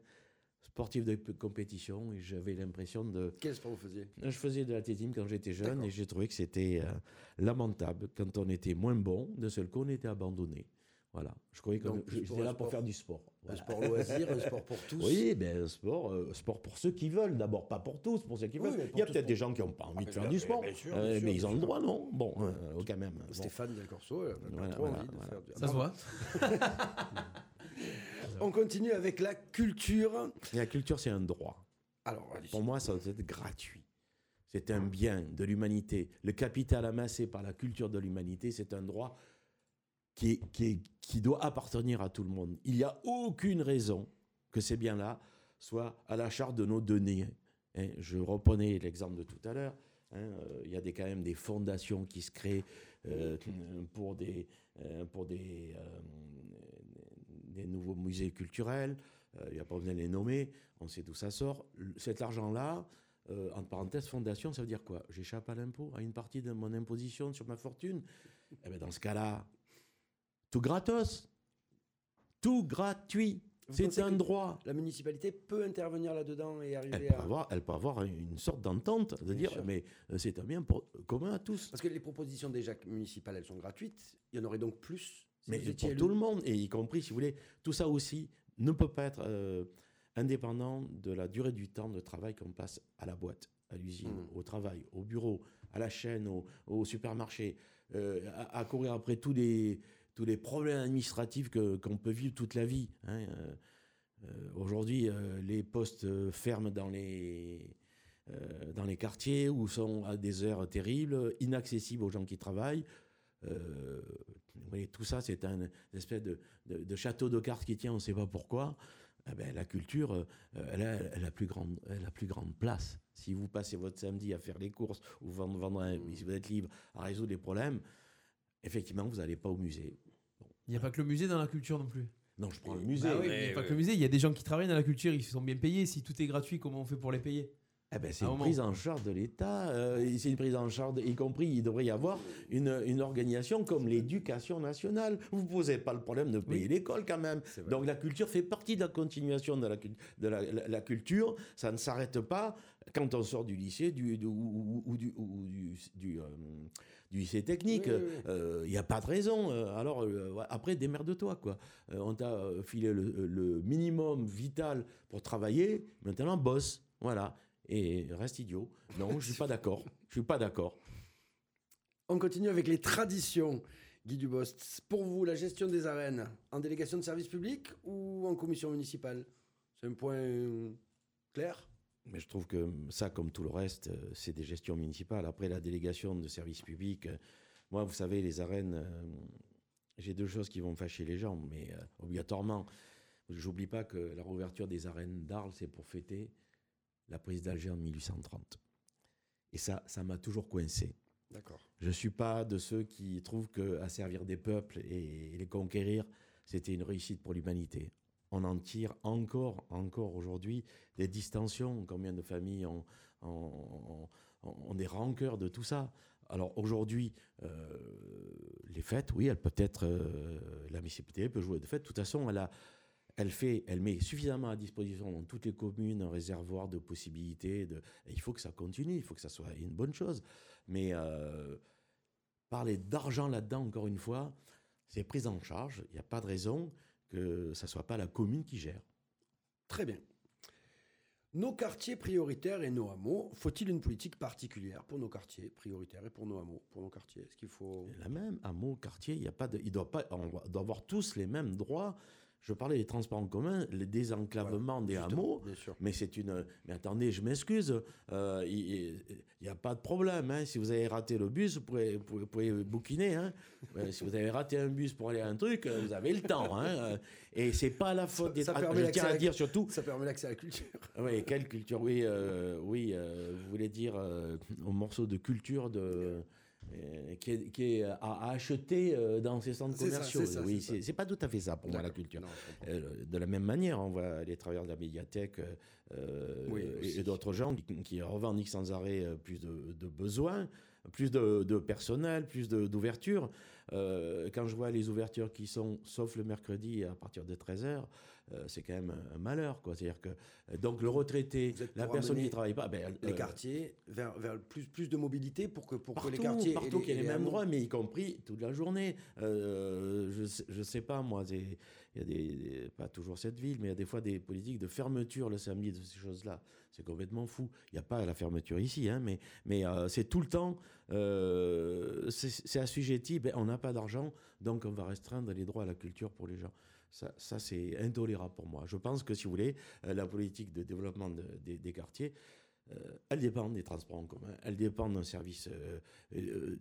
sportif de compétition et j'avais l'impression de... Quel sport vous faisiez? Je faisais de l'athlétisme quand j'étais jeune et j'ai trouvé que c'était euh, lamentable. Quand on était moins bon, d'un seul coup, on était abandonné. Voilà. Je croyais que j'étais un là pour sport- faire du sport. Un Voilà. sport loisir, un sport pour tous. Oui, ben, sport, euh, sport pour ceux qui veulent. D'abord, pas pour tous, pour ceux qui veulent. Il y a peut-être pour- des gens qui n'ont pas envie Ah, de mais faire bien- du sport, bien sûr, euh, bien sûr, mais ils ont le droit, non? Bon, euh, quand même. Bon. Stéphane Del Corso, elle a Voilà, trop voilà, envie de voilà. faire du- Ça se voit. On continue avec la culture. Et La culture, c'est un droit. Alors. Pour moi, ça doit être gratuit. C'est un bien de l'humanité. Le capital amassé par la culture de l'humanité, c'est un droit qui, doit appartenir à tout le monde. Il n'y a aucune raison que ces biens-là soient à la charge de nos données. Hein, je reprenais l'exemple de tout à l'heure. hein, euh, Il y a quand même des fondations qui se créent euh, pour des, euh, des, nouveaux musées culturels. Il n'y a pas besoin de les nommer. On sait d'où ça sort. Cet argent-là, entre parenthèses, fondation, ça veut dire quoi? J'échappe à l'impôt, à une partie de mon imposition sur ma fortune? Eh bien, dans ce cas-là, tout gratos, tout gratuit. C'est un droit. La municipalité peut intervenir là-dedans et Elle arriver peut, à... avoir, elle peut avoir une sorte d'entente, de dire, sûr. mais euh, c'est un bien pour- commun à tous. Parce que les propositions déjà municipales, elles sont gratuites. Il y en aurait donc plus. si Mais pour élu. tout le monde, et y compris, si vous voulez, tout ça aussi ne peut pas être euh, indépendant de la durée du temps de travail qu'on passe à la boîte, à l'usine, Mm. au travail, au bureau, à la chaîne, au, au supermarché, euh, à, à courir après tous les, tous les problèmes administratifs que- qu'on peut vivre toute la vie. hein. Euh, euh, Aujourd'hui, euh, les postes ferment dans les, dans les quartiers ou sont à des heures terribles, inaccessibles aux gens qui travaillent. Vous voyez, tout ça, c'est un espèce de, de- château de cartes qui tient, on ne sait pas pourquoi. Eh ben, la culture, elle, a, elle, a plus grande, elle a plus grande place. Si vous passez votre samedi à faire les courses ou vendre, vendre un- si vous êtes libre à résoudre les problèmes, effectivement, vous n'allez pas au musée. Il n'y a pas que le musée dans la culture non plus. Non, je prends le musée. Bah oui, mais il n'y a pas que le musée. Il y a des gens qui travaillent dans la culture, ils sont bien payés. Si tout est gratuit, comment on fait pour les payer? Eh ben, c'est une prise en charge de l'État. euh, c'est une prise en charge, y compris, il devrait y avoir une, une organisation comme l'éducation nationale. Vous ne posez pas le problème de payer l'école quand même. Donc la culture fait partie de la continuation de la, cul- de la, la- la culture. Ça ne s'arrête pas quand on sort du lycée du, du- ou, ou du, ou du, du, euh, du lycée technique. Oui, oui, oui. Il n'y a pas de raison. Euh, Alors euh, après, démerde-toi. quoi. Euh, on t'a euh, filé le, le minimum vital pour travailler. Maintenant, bosse. Voilà. Et reste idiot. Non, je suis pas d'accord. Je suis pas d'accord. On continue avec les traditions. Guy Dubost, pour vous, la gestion des arènes, en délégation de service public ou en commission municipale? C'est un point euh, clair? Mais je trouve que ça, comme tout le reste, euh, c'est des gestions municipales. Après, la délégation de services publics, euh, moi, vous savez, les arènes, j'ai deux choses qui vont fâcher les gens, mais obligatoirement, j'oublie pas que la réouverture des arènes d'Arles, c'est pour fêter la prise d'Alger en 1830. Et ça, ça m'a toujours coincé. D'accord. Je ne suis pas de ceux qui trouvent qu'à servir des peuples et les conquérir, c'était une réussite pour l'humanité. On en tire encore, encore aujourd'hui des distensions. Combien de familles ont, ont- ont- ont des rancœurs de tout ça Alors aujourd'hui, euh, les fêtes, oui, elles peuvent être. euh, la municipalité peut jouer de fêtes. De toute façon, elle a. Elle, fait, elle met suffisamment à disposition dans toutes les communes un réservoir de possibilités. De, et il faut que ça continue, il faut que ça soit une bonne chose. Mais euh, parler d'argent là-dedans, encore une fois, c'est prise en charge. Il n'y a pas de raison que ça ne soit pas la commune qui gère. Très bien. Nos quartiers prioritaires et nos hameaux, faut-il une politique particulière pour nos quartiers prioritaires et pour nos hameaux, pour nos quartiers? Est-ce qu'il faut... La même, hameau, quartier, il y a pas de, il doit pas, on doit avoir tous les mêmes droits. Je parlais des transports en commun, le désenclavement des hameaux. bien sûr. Mais c'est une. Mais attendez, je m'excuse. euh, Il n'y a pas de problème. hein. Si vous avez raté le bus, vous pouvez, vous pouvez, vous pouvez bouquiner. hein. Euh, si vous avez raté un bus pour aller à un truc, euh, vous avez le temps. hein. Euh, Et c'est pas la faute des. ça Ah, je tiens à la- dire surtout. Ça permet l'accès à la culture. Oui, quelle culture Oui, euh, oui. euh, vous voulez dire euh, au morceau de culture de. Euh, qui est, qui est à, à acheter euh, dans ces centres commerciaux. ça, oui, c'est pas tout à fait ça pour moi la culture. Non. Euh, de la même manière, on voit les travailleurs de la médiathèque euh, euh, Oui, et- d'autres gens qui, qui revendiquent sans arrêt euh, plus de, de besoins, plus de, de personnel, plus d'ouverture. Euh, quand je vois les ouvertures qui sont, sauf le mercredi à partir de 13h, c'est quand même un, malheur. quoi. C'est-à-dire que euh, donc le retraité, la personne qui ne travaille pas, ben, Les euh, quartiers vers, vers plus, plus de mobilité pour que, pour Partout, que les quartiers. partout qu'il y ait les, mêmes droits, mais y compris toute la journée. Euh, je, je sais pas, moi, il y a des, des- pas toujours cette ville, mais il y a des fois des politiques de fermeture le samedi de ces choses-là. C'est complètement fou. Il n'y a pas la fermeture ici, hein, mais, mais euh, c'est tout le temps, euh, c'est c'est assujetti, ben, on n'a pas d'argent, donc on va restreindre les droits à la culture pour les gens. Ça, ça c'est intolérable pour moi. Je pense que, si vous voulez, euh, la politique de développement de- des- des quartiers, euh, elle dépend des transports en commun, elle dépend d'un service. euh, euh,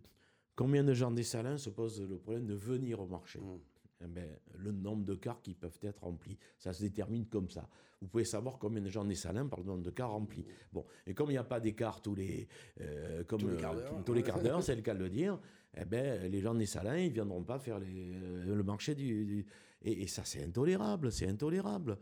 combien de gens des salins se posent le problème de venir au marché Mmh. Eh ben, Le nombre de cars qui peuvent être remplis, ça se détermine comme ça. Vous pouvez savoir combien de gens des salins par le nombre de cars remplis. Bon, et comme il n'y a pas d'écart tous les, comme, Tous les quarts d'heure. c'est le cas de le dire, eh ben, les gens des salins, ils viendront pas faire les- le marché du... du- et, et ça, c'est intolérable, c'est intolérable.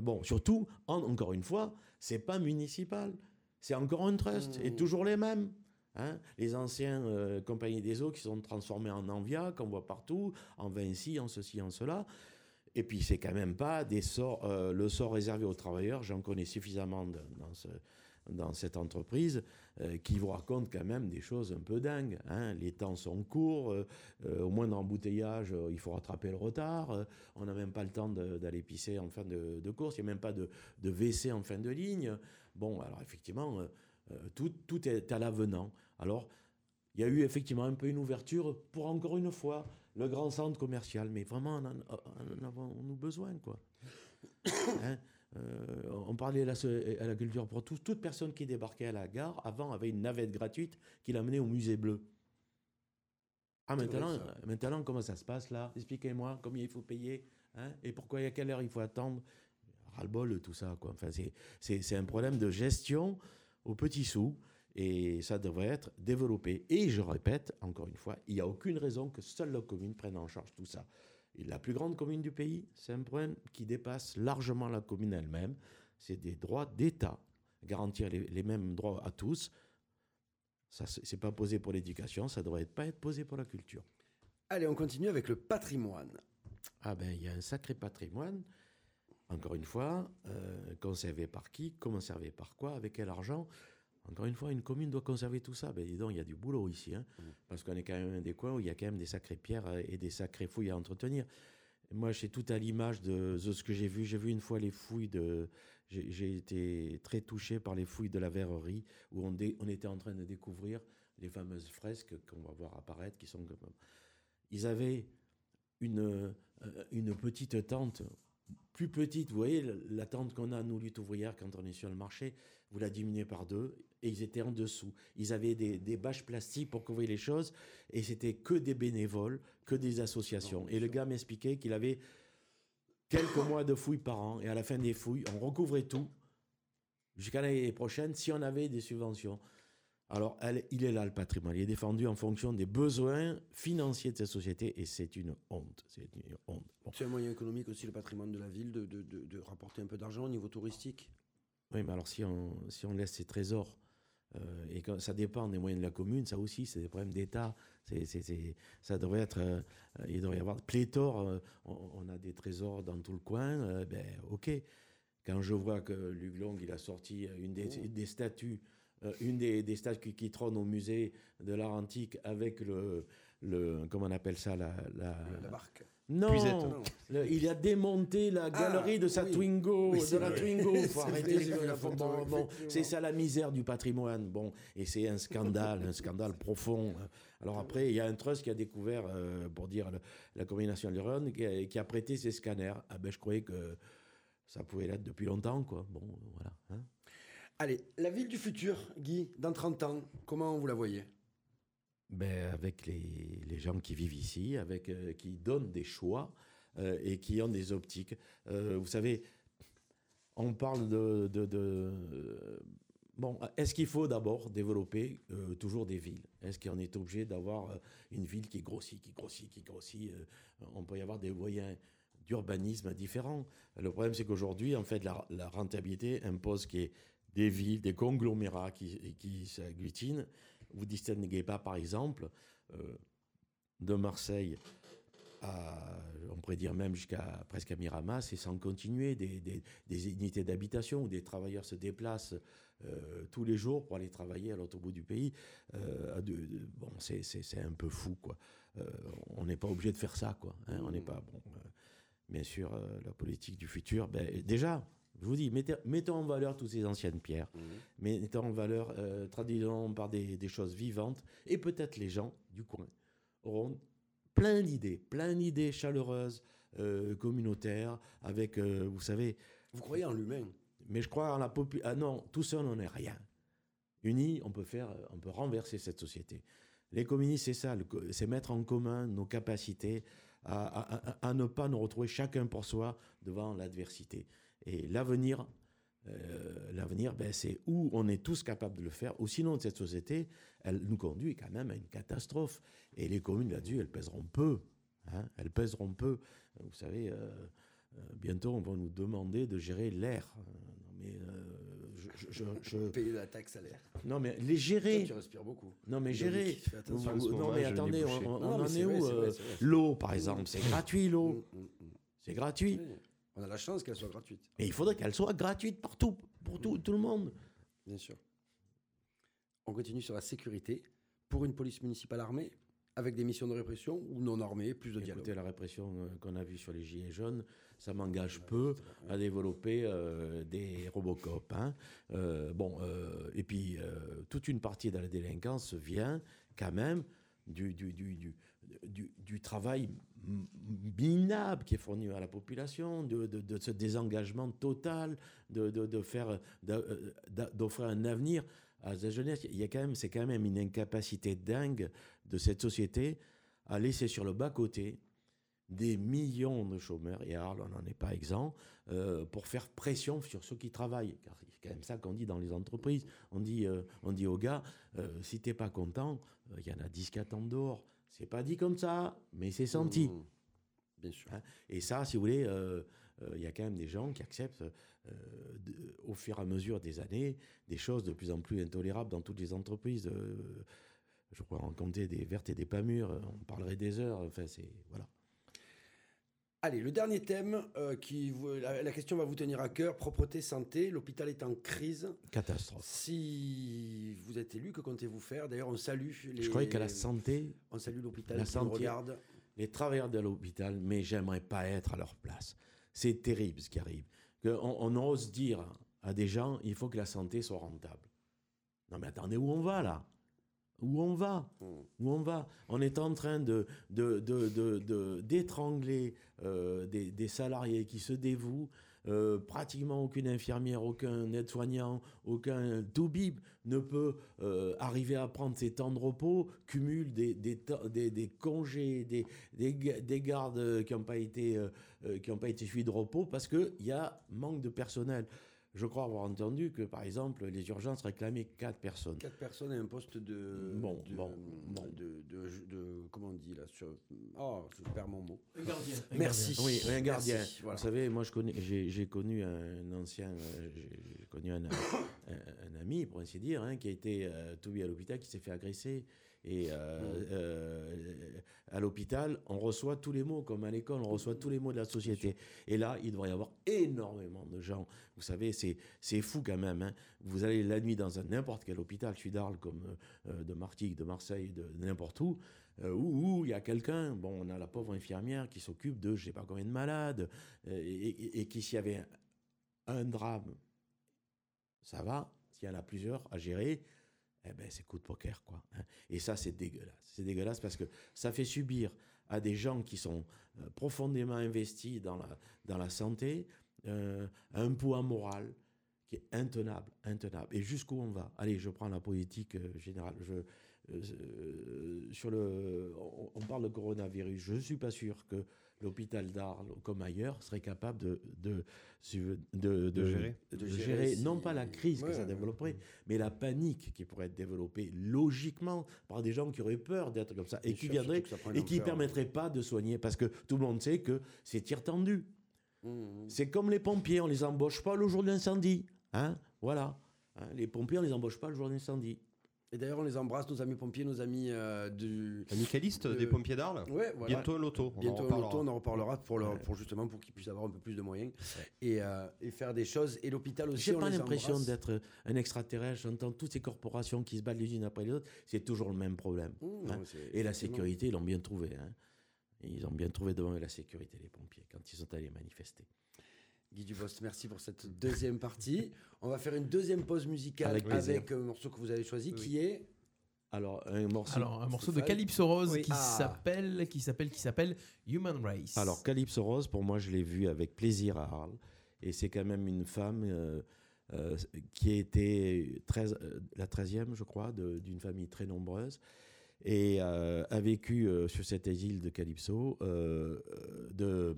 Bon, surtout, en- encore une fois, c'est pas municipal, c'est encore un trust, et toujours les mêmes. hein. les anciens euh, compagnies des eaux qui sont transformées en Envia, qu'on voit partout, en Vinci, en ceci, en cela. Et puis, c'est quand même pas des sorts, euh, le sort réservé aux travailleurs. J'en connais suffisamment de- dans, ce- dans cette entreprise euh, qui vous racontent quand même des choses un peu dingues. hein. Les temps sont courts, euh, euh, au moindre embouteillage, euh, il faut rattraper le retard. euh, on n'a même pas le temps d'aller pisser en fin de, course. Il n'y a même pas de, WC en fin de ligne. Bon, alors effectivement, tout, est à l'avenant. Alors, il y a eu effectivement un peu une ouverture pour encore une fois le grand centre commercial, mais vraiment, en, en- en avons-nous besoin, quoi? Hein, euh, On parlait à la, so- à la culture pour tous. Toute personne qui débarquait à la gare, avant, avait une navette gratuite qui l'amenait au musée bleu. Ah, maintenant, maintenant, comment ça se passe là? Expliquez-moi combien il faut payer hein, et pourquoi et à quelle heure il faut attendre? Ras-le-bol, tout ça. Quoi. Enfin, c'est- c'est c'est un problème de gestion au petit sous et ça devrait être développé. Et je répète, encore une fois, il n'y a aucune raison que seule la commune prenne en charge tout ça. Et la plus grande commune du pays, c'est un problème qui dépasse largement la commune elle-même. C'est des droits d'État. Garantir les, les mêmes droits à tous, ça c'est pas posé pour l'éducation, ça devrait pas être posé pour la culture. Allez, on continue avec le patrimoine. Ah ben, il y a un sacré patrimoine. Encore une fois, euh, conservé par qui Conservé par quoi Avec quel argent? Encore une fois, une commune doit conserver tout ça. Ben dis donc, il y a du boulot ici. hein, Parce qu'on est quand même des coins où il y a quand même des sacrées pierres euh, et des sacrées fouilles à entretenir. Moi, j'ai tout à l'image de, de ce que j'ai vu. J'ai vu une fois les fouilles de... J'ai été très touché par les fouilles de la verrerie, où on, dé- on était en train de découvrir les fameuses fresques qu'on va voir apparaître, qui sont... Ils avaient une, euh, une petite tente, plus petite, vous voyez, la- la tente qu'on a, nous, lutte ouvrière, quand on est sur le marché, vous la diminuez par deux, et ils étaient en dessous. Ils avaient des, des bâches plastiques pour couvrir les choses, et c'était que des bénévoles, que des associations. Et le gars m'expliquait qu'il avait quelques mois de fouilles par an, et à la fin des fouilles, on recouvrait tout, jusqu'à l'année prochaine, si on avait des subventions. Alors, elle- il est là, le patrimoine. Il est défendu en fonction des besoins financiers de cette société, et c'est une honte. C'est une honte. Bon. C'est un moyen économique aussi, le patrimoine de la ville, de, de- de- de rapporter un peu d'argent au niveau touristique? Oui, mais alors si on, si on laisse ces trésors, euh, et que ça dépend des moyens de la commune, ça aussi, c'est des problèmes d'État. Ça devrait être, euh, il devrait y avoir pléthore. euh, on, on a des trésors dans tout le coin, ben ok. Quand je vois que Luc Long, il a sorti une des, Oh. des statues, une des, des statues qui trônent au musée de l'art antique avec le, le comment on appelle ça, la, la, La barque. Non, Puisette. Non. le- il a démonté la galerie de sa Ah, oui. Twingo, Oui, de c'est la vrai. Twingo. Faut arrêter. Bon, c'est ça la misère du patrimoine. Bon, et c'est un scandale, un scandale profond. Alors après, il y a un trust qui a découvert, euh, pour dire le- la Rhône, qui a, qui a prêté ses scanners. Ah ben, je croyais que ça pouvait l'être depuis longtemps, quoi. Bon, voilà. hein. Allez, la ville du futur, Guy, dans 30 ans, comment vous la voyez? Ben, avec les, les gens qui vivent ici, avec, euh, qui donnent des choix euh, et qui ont des optiques. Euh, vous savez, on parle de... bon, est-ce qu'il faut d'abord développer toujours des villes? Est-ce qu'on est obligé d'avoir une ville qui grossit, qui grossit, qui grossit On peut y avoir des moyens d'urbanisme différents. Le problème, c'est qu'aujourd'hui, en fait, la, la rentabilité impose qu'il y ait des villes, des conglomérats qui, qui s'agglutinent. Vous distinguez pas, par exemple, euh, de Marseille à, on pourrait dire même jusqu'à presque à Miramas, et sans continuer, des, des- des unités d'habitation où des travailleurs se déplacent euh, tous les jours pour aller travailler à l'autre bout du pays. Euh, à de- de- bon, c'est- un peu fou, quoi. Euh, on n'est pas obligé de faire ça, quoi. hein, on n'est pas bon. bien sûr, la politique du futur, ben, déjà. Je vous dis, mettez- mettons en valeur toutes ces anciennes pierres, mettons en valeur, euh, traduisons par des, des choses vivantes, et peut-être les gens du coin auront plein d'idées, plein d'idées chaleureuses, euh, communautaires, avec, euh, vous savez, Vous croyez en l'humain? mais je crois en la population. Ah non, tout seul, on n'est rien. Unis, on peut faire, on peut renverser cette société. Les communistes, c'est ça, c'est mettre en commun nos capacités à, à- à- à ne pas nous retrouver chacun pour soi devant l'adversité. Et l'avenir, euh, l'avenir, ben, c'est où on est tous capables de le faire, ou sinon cette société, elle nous conduit quand même à une catastrophe. Et les communes là-dessus, elles pèseront peu. hein, elles pèseront peu. Vous savez, euh, euh, bientôt on va nous demander de gérer l'air. Non, mais je- je- je- Payer la taxe à l'air. non mais les Toi, gérer. tu respires beaucoup. Non mais gérer. Vous- non mais attendez, on, bouché. on- Non, on mais en est vrai, où. L'eau par exemple, c'est gratuit l'eau. Mm, mm, mm. C'est gratuit. On a la chance qu'elle soit gratuite, Mais il faudrait qu'elle soit gratuite partout, pour tout, tout le monde. bien sûr. On continue sur la sécurité. Pour une police municipale armée, avec des missions de répression ou non armées, plus de dialogue. Écoutez, la répression euh, qu'on a vue sur les Gilets jaunes, ça m'engage peu à développer euh, des Robocop. hein. Euh, bon, euh, et puis, toute une partie de la délinquance vient quand même du, du, du, du, du, du travail minable qui est fourni à la population, de, de- ce désengagement total, de, de- faire, euh, d'offrir un avenir à la jeunesse. Il y a quand même, c'est quand même une incapacité dingue de cette société à laisser sur le bas-côté des millions de chômeurs, et Arles, on n'en est pas exempt, euh, pour faire pression sur ceux qui travaillent. Car c'est quand même ça qu'on dit dans les entreprises. On dit, euh, on dit aux gars, euh, si t'es pas content, il y en a 10 qui attendent dehors. C'est pas dit comme ça, mais c'est senti. Mmh. Bien sûr. Hein. Et ça, si vous voulez, euh, euh, il y a quand même des gens qui acceptent, euh, de- au fur et à mesure des années, des choses de plus en plus intolérables dans toutes les entreprises. Euh, je pourrais en compter des vertes et des pas mûres, on parlerait des heures. Enfin, c'est voilà. Allez, le dernier thème, euh, qui la, la question va vous tenir à cœur, propreté, santé, l'hôpital est en crise. Catastrophe. Si vous êtes élu, que comptez-vous faire? D'ailleurs, on salue les... Je croyais qu'à la santé, On salue l'hôpital la santé- regarde. les travailleurs de l'hôpital, mais j'aimerais pas être à leur place. C'est terrible ce qui arrive. Que on, on ose dire à des gens, il faut que la santé soit rentable. Non mais attendez, où on va là? Où on va Où on va On est en train de, de, de, de- de- d'étrangler euh, des, des salariés qui se dévouent. Euh, pratiquement aucune infirmière, aucun aide-soignant, aucun toubib ne peut euh, arriver à prendre ses temps de repos, cumule des, des, temps- des, des congés, des, des, ga- des gardes qui n'ont pas été qui n'ont pas été suivis de repos parce qu'il y a manque de personnel. Je crois avoir entendu que, par exemple, les urgences réclamaient quatre personnes. Quatre personnes et un poste de... Bon, de, bon, bon. De, de, de- comment on dit là sur, Oh, je perds mon mot. Un gardien. Un Merci. Oui, un gardien. Merci, voilà. Vous savez, moi, je connais, j'ai, j'ai connu un ancien, euh, j'ai, j'ai connu un, un- un ami, pour ainsi dire, hein, qui a été euh, tout à l'hôpital, qui s'est fait agresser. Et euh, Mmh. euh, à l'hôpital, on reçoit tous les mots, comme à l'école, on reçoit tous les mots de la société. Et là, il devrait y avoir énormément de gens. Vous savez, c'est, fou quand même. hein. Vous allez la nuit dans n'importe quel hôpital, je suis d'Arles, comme euh, de Martigues, de Marseille, de, de n'importe où, où il y a quelqu'un, bon, on a la pauvre infirmière qui s'occupe de je sais pas combien de malades, et, et- et qui, s'il y avait un, un drame, ça va. S'il y en a plusieurs à gérer, eh ben, c'est coup de poker, quoi. hein. Et ça, c'est dégueulasse. C'est dégueulasse parce que ça fait subir à des gens qui sont euh, profondément investis dans la, dans la santé euh, un poids moral qui est intenable, intenable. Et jusqu'où on va? Allez, je prends la politique euh, générale. Je, sur le, on, on parle de coronavirus. Je ne suis pas sûr que l'hôpital d'Arles, comme ailleurs, serait capable de, de, de, de, gérer. de De gérer, gérer non si- pas la crise que ça ouais. développerait, mais la panique qui pourrait être développée logiquement par des gens qui auraient peur d'être comme ça et qui viendraient et qui ne permettraient pas de soigner parce que tout le monde sait que c'est tir tendu. Mmh. C'est comme les pompiers, on les embauche pas le jour de l'incendie. Hein voilà. Hein, les pompiers, on les embauche pas le jour de l'incendie. Et d'ailleurs, on les embrasse, nos amis pompiers, nos amis euh, du. Euh, des pompiers d'Arles Ouais, voilà. Bientôt un loto. on en Bientôt un loto, on en reparlera pour, leur- Ouais. pour justement pour qu'ils puissent avoir un peu plus de moyens et, euh, et faire des choses. Et l'hôpital aussi, J'ai pas l'impression d'être un extraterrestre. J'entends toutes ces corporations qui se battent les unes après les autres. C'est toujours le même problème. Mmh, hein. non, Et la sécurité, ils l'ont bien trouvé. hein. Ils ont bien trouvé devant eux la sécurité, les pompiers, quand ils sont allés manifester. Guy Dubost, merci pour cette deuxième partie. On va faire une deuxième pause musicale Avec un morceau que vous avez choisi qui est. Alors, un morceau. Alors, un morceau de Calypso Rose Oui. qui Ah. s'appelle, qui s'appelle, qui s'appelle Human Race. Alors, Calypso Rose, pour moi, je l'ai vu avec plaisir à Arles. Et c'est quand même une femme euh, euh, qui a été 13, euh, la 13e, je crois, d'une famille très nombreuse. Et euh, a vécu euh, sur cette île de Calypso euh, euh, de,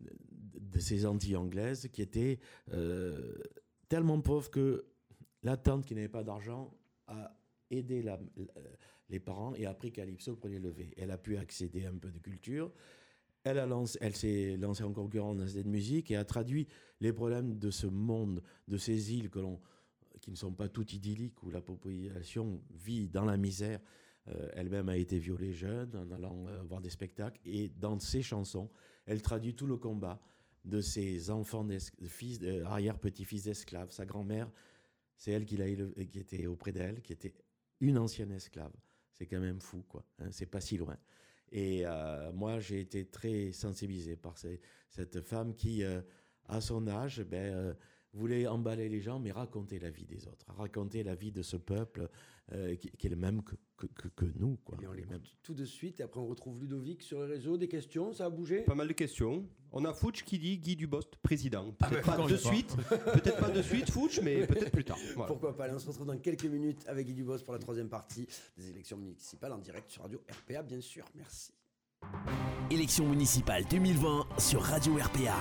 de ces Antilles anglaises qui étaient euh, tellement pauvres que la tante qui n'avait pas d'argent a aidé les parents et a pris Calypso les lever. Elle a pu accéder à un peu de culture. Elle, lancé, s'est lancée en concurrence dans cette musique et a traduit les problèmes de ce monde, de ces îles qui ne sont pas toutes idylliques, où la population vit dans la misère. Euh, elle-même a été violée jeune en allant euh, voir des spectacles. Et dans ses chansons, elle traduit tout le combat de ses enfants, fils, de- arrière-petits-fils d'esclaves. Sa grand-mère, c'est elle qui, élevé- qui était auprès d'elle, qui était une ancienne esclave. C'est quand même fou, quoi. hein, c'est pas si loin. Et euh, moi, j'ai été très sensibilisé par cette femme qui, euh, à son âge, ben, euh, voulait emballer les gens, mais raconter la vie des autres, raconter la vie de ce peuple euh, qui, qui est le même que, que, que- que nous. Quoi. Et on Les tout de suite. Et après, on retrouve Ludovic sur les réseaux. Des questions Ça a bougé? Pas mal de questions. On a Fouch qui dit Guy Dubost, président. Ah Peut-être bah, pas de suite, peut-être pas de suite, Fouch, mais peut-être plus tard. Voilà. Pourquoi pas Allez, On se retrouve dans quelques minutes avec Guy Dubos pour la troisième partie des élections municipales en direct sur Radio RPA, bien sûr. Merci. Élections municipales 2020 sur Radio RPA.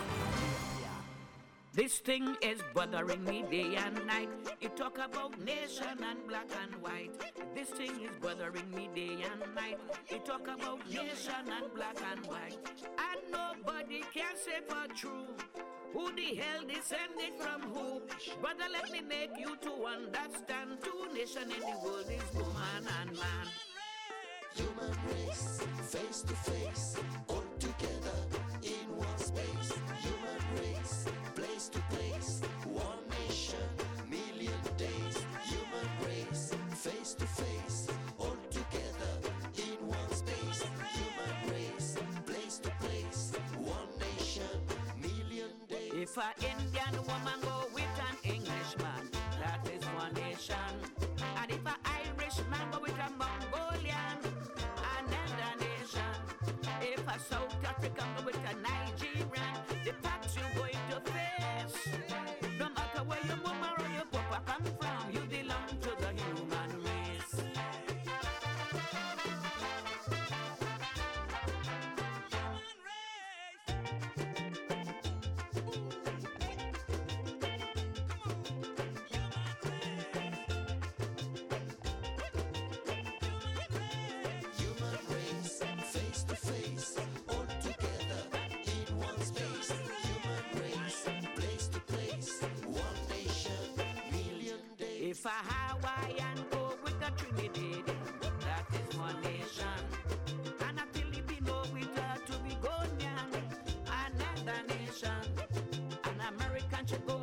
This thing is bothering me day and night. You talk about nation and black and white. This thing is bothering me day and night. You talk about nation and black and white. And nobody can say for true. Who the hell descended from who? Brother, let me make you to understand. Two nation in the world is woman and man. Human race, face to face, all together in one space. If a Indian woman go with an Englishman, that is one nation. And if a Irishman go with a Mongolian, another nation. If a South African go with A Hawaii and go with a Trinidad. That is one nation. And a Filipino with a Tobagonian, another nation. An American should go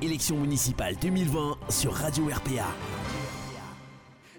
Élections municipales 2020 sur Radio RPA.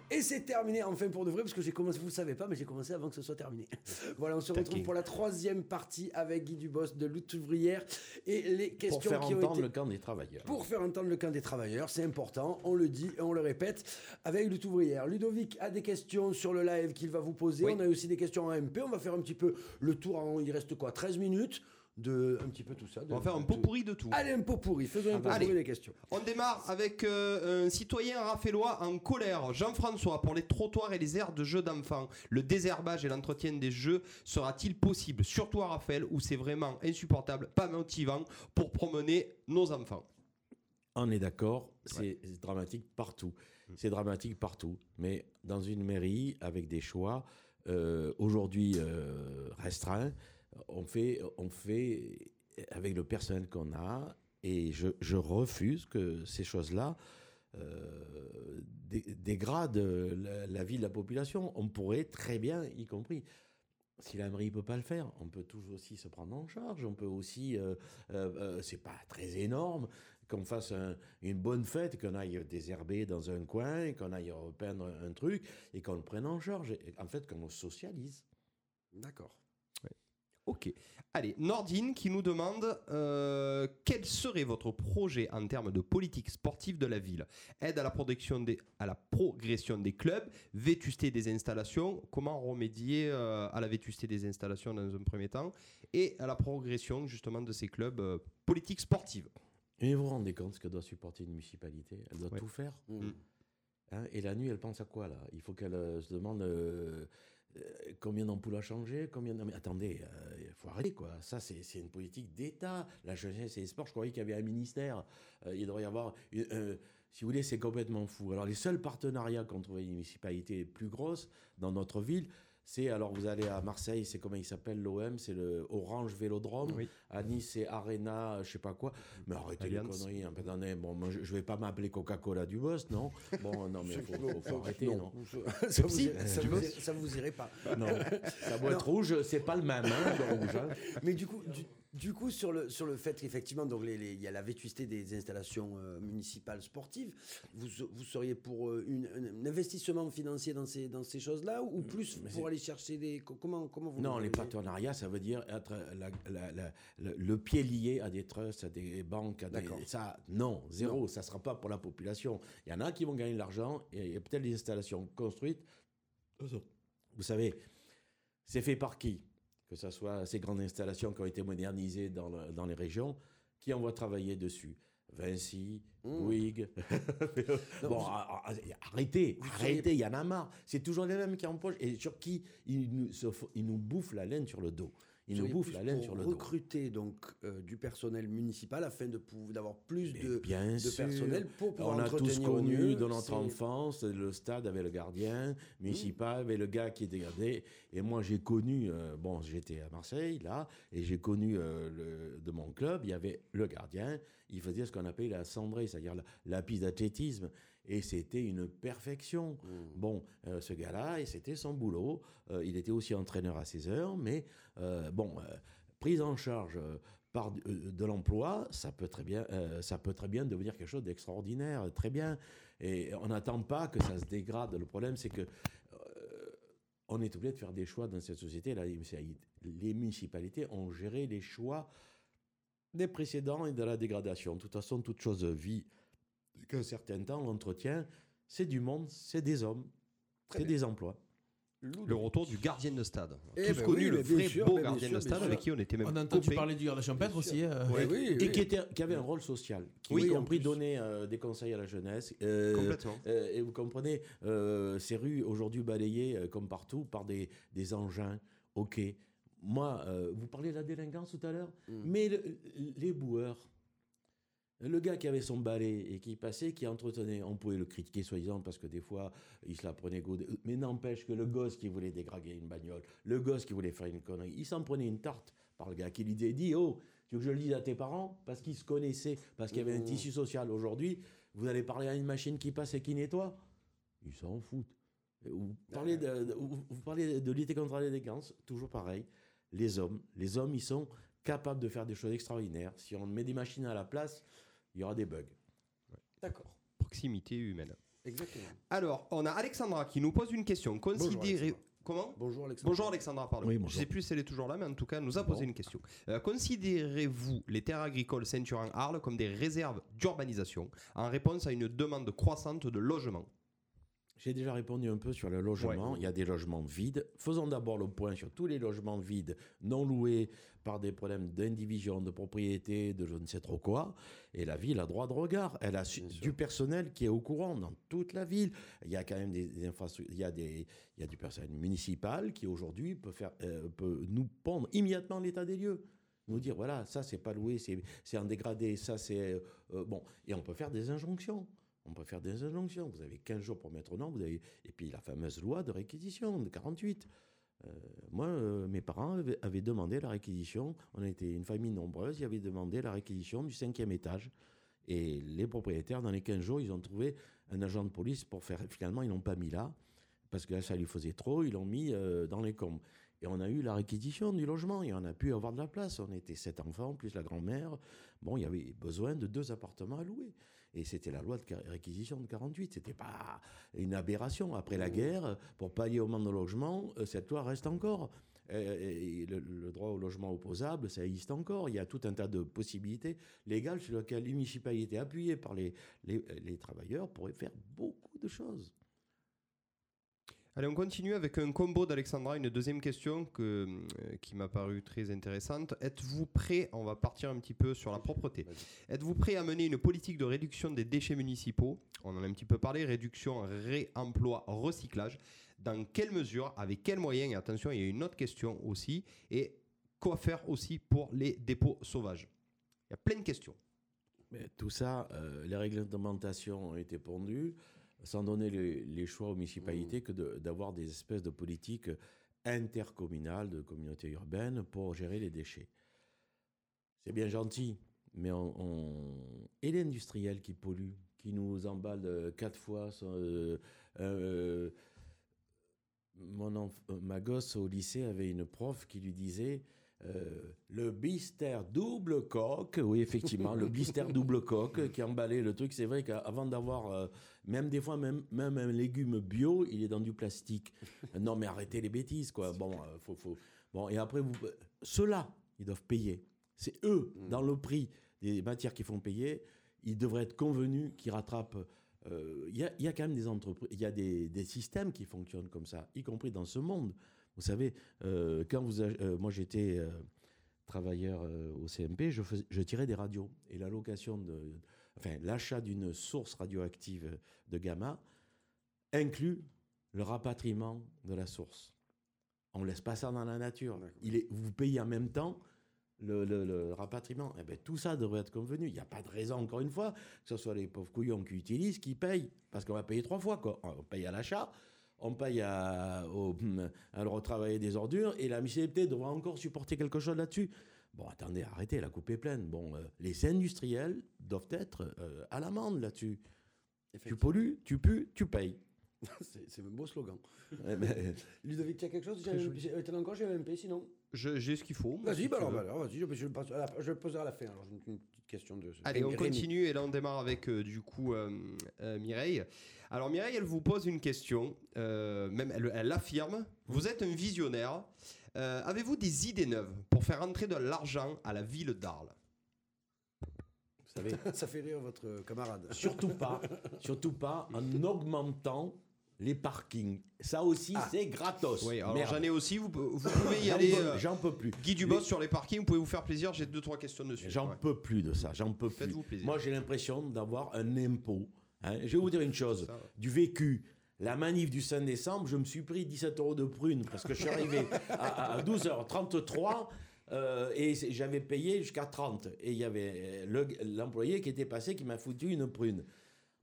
Et c'est terminé enfin pour de vrai, parce que j'ai commencé, vous ne le savez pas, mais j'ai commencé avant que ce soit terminé. Voilà, on se retrouve Taquin. pour la troisième partie avec Guy Dubos de Lutte ouvrière et les Pour questions faire qui ont entendre été... le camp des travailleurs. Pour faire entendre le camp des travailleurs, c'est important, on le dit et on le répète avec Lutte ouvrière. Ludovic a des questions sur le live qu'il va vous poser. Oui. On a aussi des questions en MP. On va faire un petit peu le tour. En, il reste quoi 13 minutes de un petit peu tout ça. de- On va faire un pot pourri de tout. Allez, un pot pourri. Faisons un pot Allez. pourri des questions. On démarre avec euh, un citoyen raffelois en colère. Jean-François, pour les trottoirs et les aires de jeux d'enfants, le désherbage et l'entretien des jeux sera-t-il possible? Surtout à Raphaël, où c'est vraiment insupportable, pas motivant pour promener nos enfants? On est d'accord, c'est dramatique partout. C'est dramatique partout. Mais dans une mairie, avec des choix, euh, aujourd'hui euh, restreints, on fait, on fait avec le personnel qu'on a. Et je, refuse que ces choses-là euh, dé- dégradent la, vie de la population. On pourrait très bien, y compris. Si la mairie ne peut pas le faire, on peut toujours aussi se prendre en charge. On peut aussi, euh, euh, c'est pas très énorme, qu'on fasse un- une bonne fête, qu'on aille désherber dans un coin, qu'on aille repeindre un truc et qu'on le prenne en charge. En fait, qu'on le socialise. D'accord. Ok. Allez, Nordine qui nous demande euh, quel serait votre projet en termes de politique sportive de la ville? Aide à la, des, à la progression des clubs, vétusté des installations, comment remédier euh, à la vétusté des installations dans un premier temps et à la progression justement de ces clubs euh, politiques sportives Et vous vous rendez compte ce que doit supporter une municipalité? Elle doit Ouais. tout faire. Mm. Hein, et la nuit, elle pense à quoi là? Il faut qu'elle euh, se demande euh, euh, combien d'ampoules a changé, combien. Attendez, euh, il faut arrêter quoi. Ça, c'est une politique d'État. La jeunesse et les sports, je croyais qu'il y avait un ministère. Euh, il devrait y avoir. euh, si vous voulez, c'est complètement fou. Alors, les seuls partenariats qu'ont trouvé les municipalités plus grosses dans notre ville, c'est alors vous allez à Marseille, c'est comment il s'appelle l'OM, c'est le Orange Vélodrome. Oui. À Nice, c'est Arena, je sais pas quoi. Mais arrêtez les conneries. Un peu d'année. Bon, moi, je, je vais pas m'appeler Coca-Cola du boss, non? Bon, non, mais faut, faut, faut arrêter, non? Ça, vous, Si, irait- ça, tu vous irait- ça vous irait pas. Non, ça doit être rouge, c'est pas le même, hein, le rouge. hein. Mais du coup, du, du coup sur, le, sur le fait qu'effectivement, donc les- les- il y a la vétusté des installations euh, municipales sportives, vous, vous seriez pour euh, une- un, un investissement financier dans ces, dans ces choses-là ou plus mais pour aller chercher des. co- Comment, comment vous Non, les partenariats, ça veut dire être la- la- la- le, le pied lié à des trusts, à des banques, à des, ça, non, zéro, ça sera pas pour la population. Il y en a qui vont gagner de l'argent et il y a peut-être des installations construites. Vous savez, c'est fait par qui? Que ce soit ces grandes installations qui ont été modernisées dans, le- dans les régions, qui envoient travailler dessus? Vinci, Mmh. Bouygues. Non, bon, vous- arrêtez, vous arrêtez, il y en a marre. C'est toujours les mêmes qui empochent et sur qui nous, ils nous bouffent la laine sur le dos. Ils nous bouffent la laine sur le dos. recruter donc euh, du personnel municipal afin de d'avoir plus Mais de, bien de personnel pour pouvoir On a tous connu mieux dans notre enfance le stade avait le gardien municipal, avait le gars qui était gardé. Et moi, j'ai connu, euh, bon, j'étais à Marseille, là, et j'ai connu euh, le, de mon club, il y avait le gardien, il faisait ce qu'on appelait la cendrée, c'est-à-dire la, la piste d'athlétisme. Et c'était une perfection. Bon, euh, ce gars-là, et c'était son boulot. Euh, il était aussi entraîneur à 16 heures, mais euh, bon, prise en charge par de, de l'emploi, ça peut très bien, euh, ça peut très bien devenir quelque chose d'extraordinaire, très bien. Et on n'attend pas que ça se dégrade. Le problème, c'est que euh, on est obligé de faire des choix dans cette société. Là, les municipalités ont géré les choix des précédents et de la dégradation. De toute façon, toute chose vit qu'un certain temps. L'entretien, c'est du monde, c'est des hommes, c'est des emplois. Le retour du gardien de stade. Eh Tous ben connu oui, le vrai sûr, beau gardien sûr, de stade avec qui on était même On a entendu copains. parler du garde champêtre aussi. euh, Oui, oui, et qui, était, qui avait un rôle social, qui Oui, y en compris donnait euh, des conseils à la jeunesse. euh, Complètement. euh, et vous comprenez, euh, ces rues aujourd'hui balayées euh, comme partout par des, des engins. Ok. Moi, euh, vous parlez de la délinquance tout à l'heure, Mm. mais le- les boueurs, le gars qui avait son balai et qui passait, qui entretenait, on pouvait le critiquer soi-disant parce que des fois il se la prenait go. Mais n'empêche que le gosse qui voulait dégraguer une bagnole, le gosse qui voulait faire une connerie, il s'en prenait une tarte par le gars qui lui disait dit Oh, tu veux que je le dise à tes parents? Parce qu'ils se connaissaient, parce qu'il y avait un Mmh. tissu social. Aujourd'hui, vous allez parler à une machine qui passe et qui nettoie? Ils s'en foutent. Vous parlez de, de- vous vous parlez de lutter contre la délinquance, toujours pareil. Les hommes, les hommes, ils sont capables de faire des choses extraordinaires. Si on met des machines à la place, il y aura des bugs. D'accord. Proximité humaine. Exactement. Alors, on a Alexandra qui nous pose une question. Considérez... Alexandra. Comment Bonjour Alexandre. Bonjour Alexandra, pardon. Oui, Je bonjour. sais plus si elle est toujours là, mais en tout cas, elle nous a posé Bon. une question. Euh, Considérez-vous les terres agricoles ceinture en Arles comme des réserves d'urbanisation en réponse à une demande croissante de logement? J'ai déjà répondu un peu sur le logement. Ouais. Il y a des logements vides. Faisons d'abord le point sur tous les logements vides, non loués par des problèmes d'indivision, de propriété, de je ne sais trop quoi. Et la ville a droit de regard. Elle a du personnel qui est au courant dans toute la ville. Il y a quand même des, des infrastructures. Il y a, des, il y a du personnel municipal qui aujourd'hui peut, faire, euh, peut nous pondre immédiatement l'état des lieux. Nous dire, voilà, ça c'est pas loué, c'est c'est en dégradé, ça c'est. euh, bon. Et on peut faire des injonctions. On peut faire des injonctions. Vous avez 15 jours pour mettre au nom. Vous avez... Et puis la fameuse loi de réquisition de 48. Euh, moi, euh, mes parents avaient, demandé la réquisition. On était une famille nombreuse. Ils avaient demandé la réquisition du cinquième étage. Et les propriétaires, dans les 15 jours, ils ont trouvé un agent de police pour faire. Finalement, ils l'ont pas mis là. Parce que là, ça lui faisait trop. Ils l'ont mis euh, dans les combes. Et on a eu la réquisition du logement. Et on a pu avoir de la place. On était sept enfants, plus la grand-mère. Bon, il y avait besoin de deux appartements à louer. Et c'était la loi de réquisition de 48. C'était pas une aberration. Après la guerre, pour pallier au manque de logement, euh, cette loi reste encore. et le, le droit au logement opposable, ça existe encore. Il y a tout un tas de possibilités légales sur lesquelles les municipalités appuyées par les, les, les travailleurs pourraient faire beaucoup de choses. Allez, on continue avec un combo d'Alexandra, une deuxième question que, euh, qui m'a paru très intéressante. Êtes-vous prêt, on va partir un petit peu sur la propreté, êtes-vous prêt à mener une politique de réduction des déchets municipaux? On en a un petit peu parlé, réduction, réemploi, recyclage. Dans quelle mesure, avec quels moyens? Et attention, il y a une autre question aussi. Et quoi faire aussi pour les dépôts sauvages? Il y a plein de questions. Mais tout ça, euh, les réglementations ont été pondues, sans donner les, les choix aux municipalités que de- d'avoir des espèces de politiques intercommunales, de communautés urbaines pour gérer les déchets. C'est bien gentil, mais on, on- et l'industriel qui pollue, qui nous emballe euh, quatre fois euh, euh, mon enf- ma gosse au lycée avait une prof qui lui disait euh, le blister double coque, oui effectivement, le blister double coque qui emballait le truc. C'est vrai qu'avant d'avoir, euh, même des fois, même, même un légume bio, il est dans du plastique. non mais arrêtez les bêtises quoi. Bon, euh, faut, faut. Bon et après vous, euh, ceux-là, ils doivent payer. C'est eux dans le prix des matières qui font payer. Ils devraient être convenus qu'ils rattrapent. euh, Il y, a, il y a quand même des entreprises, il y a des, des systèmes qui fonctionnent comme ça, y compris dans ce monde. Vous savez, euh, quand vous, euh, moi j'étais euh, travailleur au CMP, je, fais- je tirais des radios et la location de, enfin l'achat d'une source radioactive de gamma inclut le rapatriement de la source. On laisse pas ça dans la nature. Il est, vous payez en même temps le, le- le rapatriement. Eh ben, tout ça devrait être convenu. Il n'y a pas de raison, encore une fois, que ce soit les pauvres couillons qui utilisent, qui payent. Parce qu'on va payer trois fois. Quoi. On paye à l'achat, on paye à, au, à le retravailler des ordures, et la municipalité devra encore supporter quelque chose là-dessus. Bon, attendez, arrêtez, la coupe est pleine. Bon, euh, les industriels doivent être euh, à l'amende là-dessus. Tu pollues, tu pues, tu payes. C'est un beau slogan. Eh ben, Ludovic, tu as quelque chose? Euh, T'en as encore? J'ai un MP sinon J'ai ce qu'il faut. Vas-y, bah alors, bah alors, vas-y, je, je, le passe à la- je le poserai à la fin. Alors, j'ai une, une petite question de. Allez, on Rémi. continue et là on démarre avec euh, du coup euh, euh, Mireille. Alors Mireille, elle vous pose une question, euh, même elle, elle affirme, vous êtes un visionnaire, Euh, avez-vous des idées neuves pour faire entrer de l'argent à la ville d'Arles? Vous savez, Ça fait rire votre camarade. Surtout pas, surtout pas en augmentant les parkings. Ça aussi, c'est gratos. Oui, alors j'en ai aussi, vous, vous pouvez y aller. euh, J'en peux plus. Guy Dubos sur les parkings, vous pouvez vous faire plaisir, j'ai deux trois questions dessus. J'en Ouais. peux plus de ça. J'en peux plus. Plaisir. Moi, j'ai l'impression d'avoir un impôt. hein. Je vais vous dire une chose. Ça, ouais. Du vécu. La manif du 5 décembre, je me suis pris 17 euros de prune parce que je suis arrivé à, à 12h33 euh, et j'avais payé jusqu'à 30. Et il y avait euh, le- l'employé qui était passé qui m'a foutu une prune.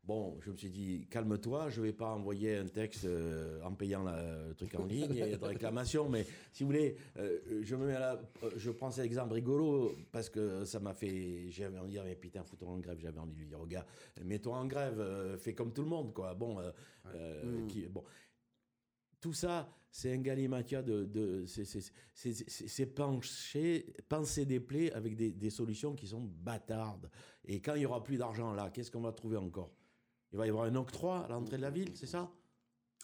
Bon, je me suis dit, calme-toi, je vais pas envoyer un texte euh, en payant la- le truc en ligne et de réclamation, mais si vous voulez, euh, je me mets à la- euh, je prends cet exemple rigolo parce que ça m'a fait, j'avais envie de dire, mais putain, fous-toi en grève, j'avais envie de lui dire, gars, mets-toi en grève, euh, fais comme tout le monde, quoi. Bon, euh, euh, qui, bon. Tout ça, c'est un galimatia de, de c'est- c'est- c'est c'est- c'est pencher, penser des plaies avec des, des solutions qui sont bâtardes. Et quand il y aura plus d'argent là, qu'est-ce qu'on va trouver encore? Il va y avoir un octroi à l'entrée de la ville, c'est ça?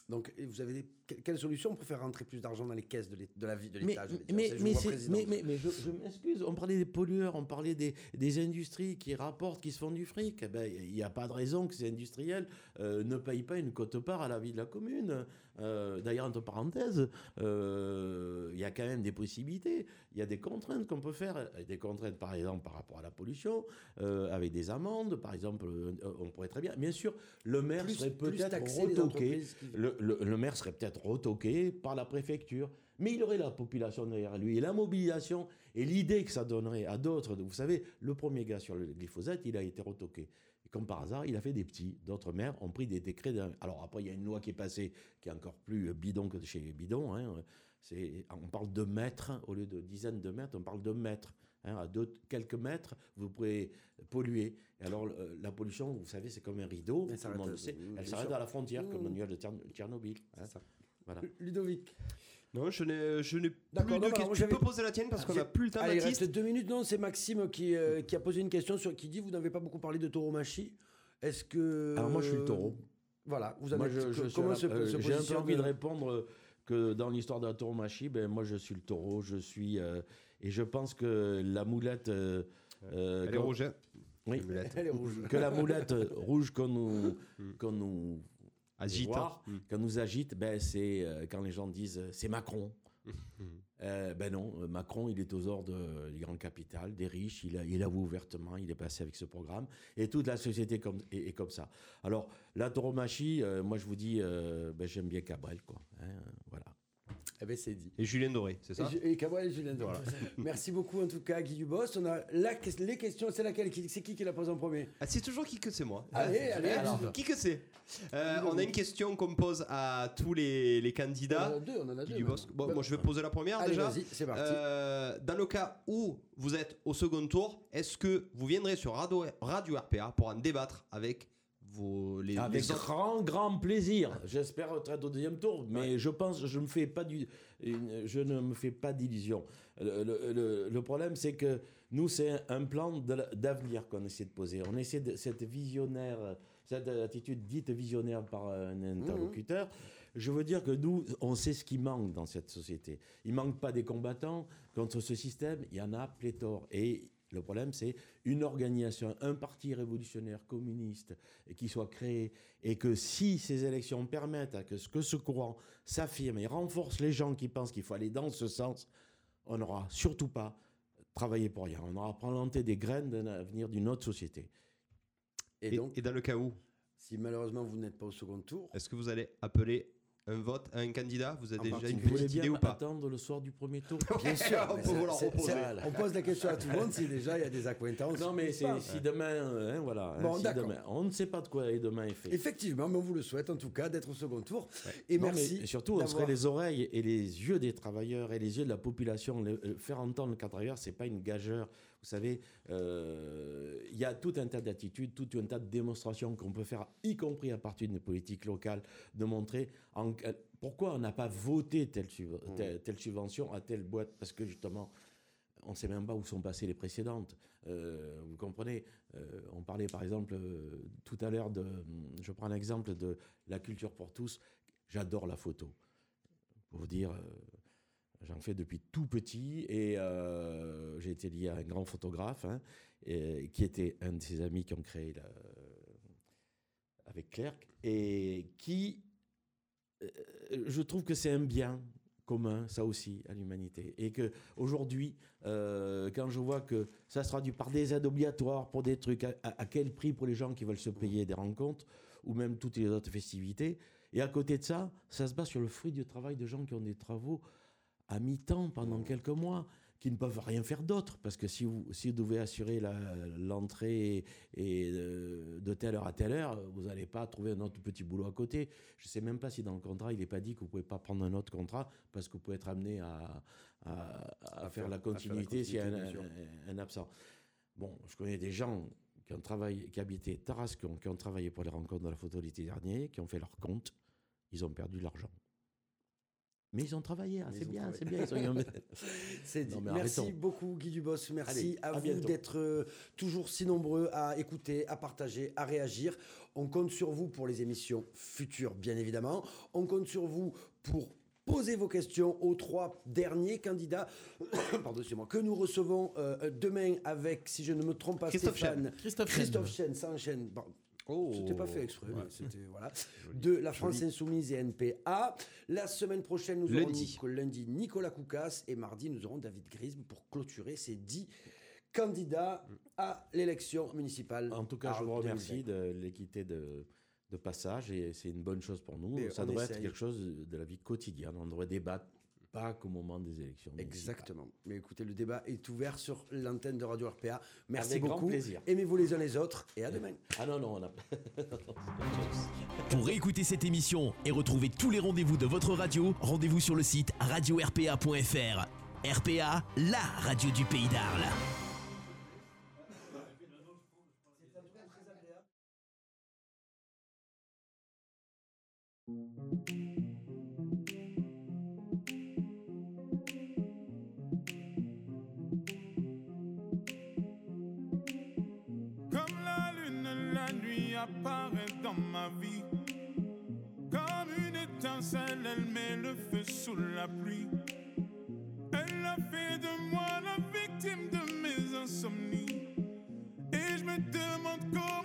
Donc, vous avez des, quelle solution pour faire rentrer plus d'argent dans les caisses de, la vie de l'État mais, mais, je, je m'excuse, on parlait des pollueurs, on parlait des, des industries qui rapportent, qui se font du fric. Eh ben, Il n'y a pas de raison que ces industriels euh, ne payent pas une cote-part à la vie de la commune. Euh, D'ailleurs, entre parenthèses, euh, il y a quand même des possibilités. Il y a des contraintes qu'on peut faire. Des contraintes, par exemple, par rapport à la pollution, avec des amendes, par exemple, on pourrait très bien. Bien sûr, le maire Plus- serait peut-être retoqué. le- le maire serait peut-être retoqué par la préfecture, mais il aurait la population derrière lui et la mobilisation et l'idée que ça donnerait à d'autres. Vous savez, le premier gars sur le glyphosate, il a été retoqué. Et comme par hasard, il a fait des petits. D'autres maires ont pris des décrets. Alors après, il y a une loi qui est passée qui est encore plus bidon que chez bidon. hein. On parle de mètres au lieu de dizaines de mètres, on parle de mètres. hein. à deux, quelques mètres, vous pouvez polluer. Et alors, la pollution, vous savez, c'est comme un rideau. Elle tout le monde s'arrête, le sait. euh, Elle bien s'arrête sûr. à la frontière, comme le nuage de Tchern- Tchernobyl. hein. ça. Voilà. Ludovic. Non, je n'ai je n'ai plus de questions. Tu peux poser la tienne parce qu'on n'a plus le temps, Allez, reste deux minutes. Non, c'est Maxime qui, euh, qui a posé une question sur, qui dit vous n'avez pas beaucoup parlé de tauromachie. Est-ce que. Alors moi, je suis le taureau. Voilà, vous en Moi, je, je comment se, euh, se J'ai un peu envie de répondre euh, que dans l'histoire de la tauromachie, ben, moi je suis le taureau, je suis. euh, et je pense que la moulette. euh, euh, Elle est rouge. hein Oui. Elle est rouge. que la moulette rouge qu'on nous, qu'on nous Agite. voir, Mm. qu'on nous agite, ben, c'est euh, quand les gens disent euh, c'est Macron. Euh, ben non, Macron, il est aux ordres des grandes capitales, des riches, il, a, il avoue ouvertement, il est passé avec ce programme, et toute la société comme, est, est comme ça. Alors, la tauromachie, euh, moi je vous dis, ben, j'aime bien Cabrel, quoi. hein, voilà. Eh ben, c'est dit. Et Julien Doré, c'est ça Et, et Cabrel et Julien Doré. Merci beaucoup en tout cas Guy Dubos. On a la, les questions, c'est laquelle? C'est qui qui la pose en premier? Ah, c'est toujours qui que c'est moi. Allez, allez, Alors, alors. qui que c'est? Euh, On a une question qu'on pose à tous les, les On en candidats. a deux, on en a Guy deux. Dubosc. même. Bon, Bah, moi, je vais poser la première Allez, déjà. vas-y, c'est parti. Euh, dans le cas où vous êtes au second tour, est-ce que vous viendrez sur Radio, Radio RPA pour en débattre avec vos, les, Avec les autres grand, grand plaisir. J'espère être au deuxième tour, mais je pense, je me fais pas du, je ne me fais pas d'illusions. Le, le- le- problème, c'est que nous, c'est un plan d'avenir qu'on essaie de poser. On essaie de cette visionnaire, cette attitude dite visionnaire par un interlocuteur. Je veux dire que nous, on sait ce qui manque dans cette société. Il manque pas des combattants contre ce système. Il y en a pléthore. Et le problème, c'est une organisation, un parti révolutionnaire communiste qui soit créé et que si ces élections permettent à que ce, que ce courant s'affirme et renforce les gens qui pensent qu'il faut aller dans ce sens, on n'aura surtout pas travaillé pour rien. On aura planté des graines d'un avenir d'une autre société. Et et, donc, et dans le cas où, si malheureusement vous n'êtes pas au second tour, est-ce que vous allez appeler un vote à un candidat Vous avez En déjà une petite idée ou pas attendre le soir du premier tour bien sûr, on peut vous la reposer. on pose la question à tout le monde si déjà il y a des accointances. Non, mais si demain, euh, hein, voilà, hein, Bon, si demain- on ne sait pas de quoi est demain est fait. Effectivement, mais on vous le souhaite en tout cas d'être au second tour. Et Non, merci. mais surtout, on serait les oreilles et les yeux des travailleurs et les yeux de la population. Le- le- faire entendre le cas travailleur, c'est pas une gageure. Vous savez, euh, il y a tout un tas d'attitudes, tout un tas de démonstrations qu'on peut faire, y compris à partir d'une politique locale, de montrer en- pourquoi on n'a pas voté telle, Mmh. telle, telle subvention à telle boîte. Parce que justement, on ne sait même pas où sont passées les précédentes. Euh, vous comprenez Euh, On parlait par exemple euh, tout à l'heure de. Je prends l'exemple de la culture pour tous. J'adore la photo. Pour vous dire, euh, j'en fais depuis tout petit et euh, j'ai été lié à un grand photographe hein, qui était un de ses amis qui ont créé la- avec Clerc et qui. euh, je trouve que c'est un bien commun, ça aussi, à l'humanité. Et que aujourd'hui, euh, quand je vois que ça se traduit par des aides obligatoires pour des trucs, à quel prix pour les gens qui veulent se payer des rencontres ou même toutes les autres festivités, et à côté de ça, ça se base sur le fruit du travail de gens qui ont des travaux à mi-temps pendant quelques mois, qui ne peuvent rien faire d'autre, parce que si vous, si vous devez assurer l'entrée et euh, de telle heure à telle heure, vous n'allez pas trouver un autre petit boulot à côté. Je ne sais même pas si dans le contrat, il n'est pas dit que vous ne pouvez pas prendre un autre contrat, parce que vous pouvez être amené à, à- à À faire, faire- la continuité s'il y a un absent. Bon, je connais des gens qui ont travaillé, qui habitaient Tarascon, qui ont travaillé pour les rencontres de la photo l'été dernier, qui ont fait leur compte, ils ont perdu de l'argent. Mais ils ont travaillé, Mais c'est bien, c'est bien. ils ont. Non, mais Merci arrêtons. beaucoup Guy Dubos. Merci Allez, à, à vous d'être euh, toujours si nombreux à écouter, à partager, à réagir. On compte sur vous pour les émissions futures, bien évidemment. On compte sur vous pour poser vos questions aux trois derniers candidats pardon, que nous recevons euh, demain avec, si je ne me trompe pas, Christophe Stéphane. Christophe Christophe Chen, ça enchaîne. Bon, Oh. c'était pas fait exprès, mais c'était voilà. De la France Insoumise et NPA. La semaine prochaine, nous aurons Lundi. Nico- lundi Nicolas Koukas et mardi, nous aurons David Grisme pour clôturer ces dix candidats à l'élection municipale. En tout cas, je vous 2020. remercie de l'équité de, de passage et c'est une bonne chose pour nous. Et ça devrait essaye. être quelque chose de la vie quotidienne. On devrait débattre pas qu'au moment des élections. Exactement. Mais écoutez, le débat est ouvert sur l'antenne de Radio RPA. Merci Avec grand beaucoup. plaisir. Aimez-vous les uns les autres et à demain. Ah non, non, on a. Pour réécouter cette émission et retrouver tous les rendez-vous de votre radio, rendez-vous sur le site radio-rpa.fr. RPA, la radio du pays d'Arles. ma vie. Comme une étincelle, elle met le feu sous la pluie. Elle a fait de moi la victime de mes insomnies. Et je me demande comment.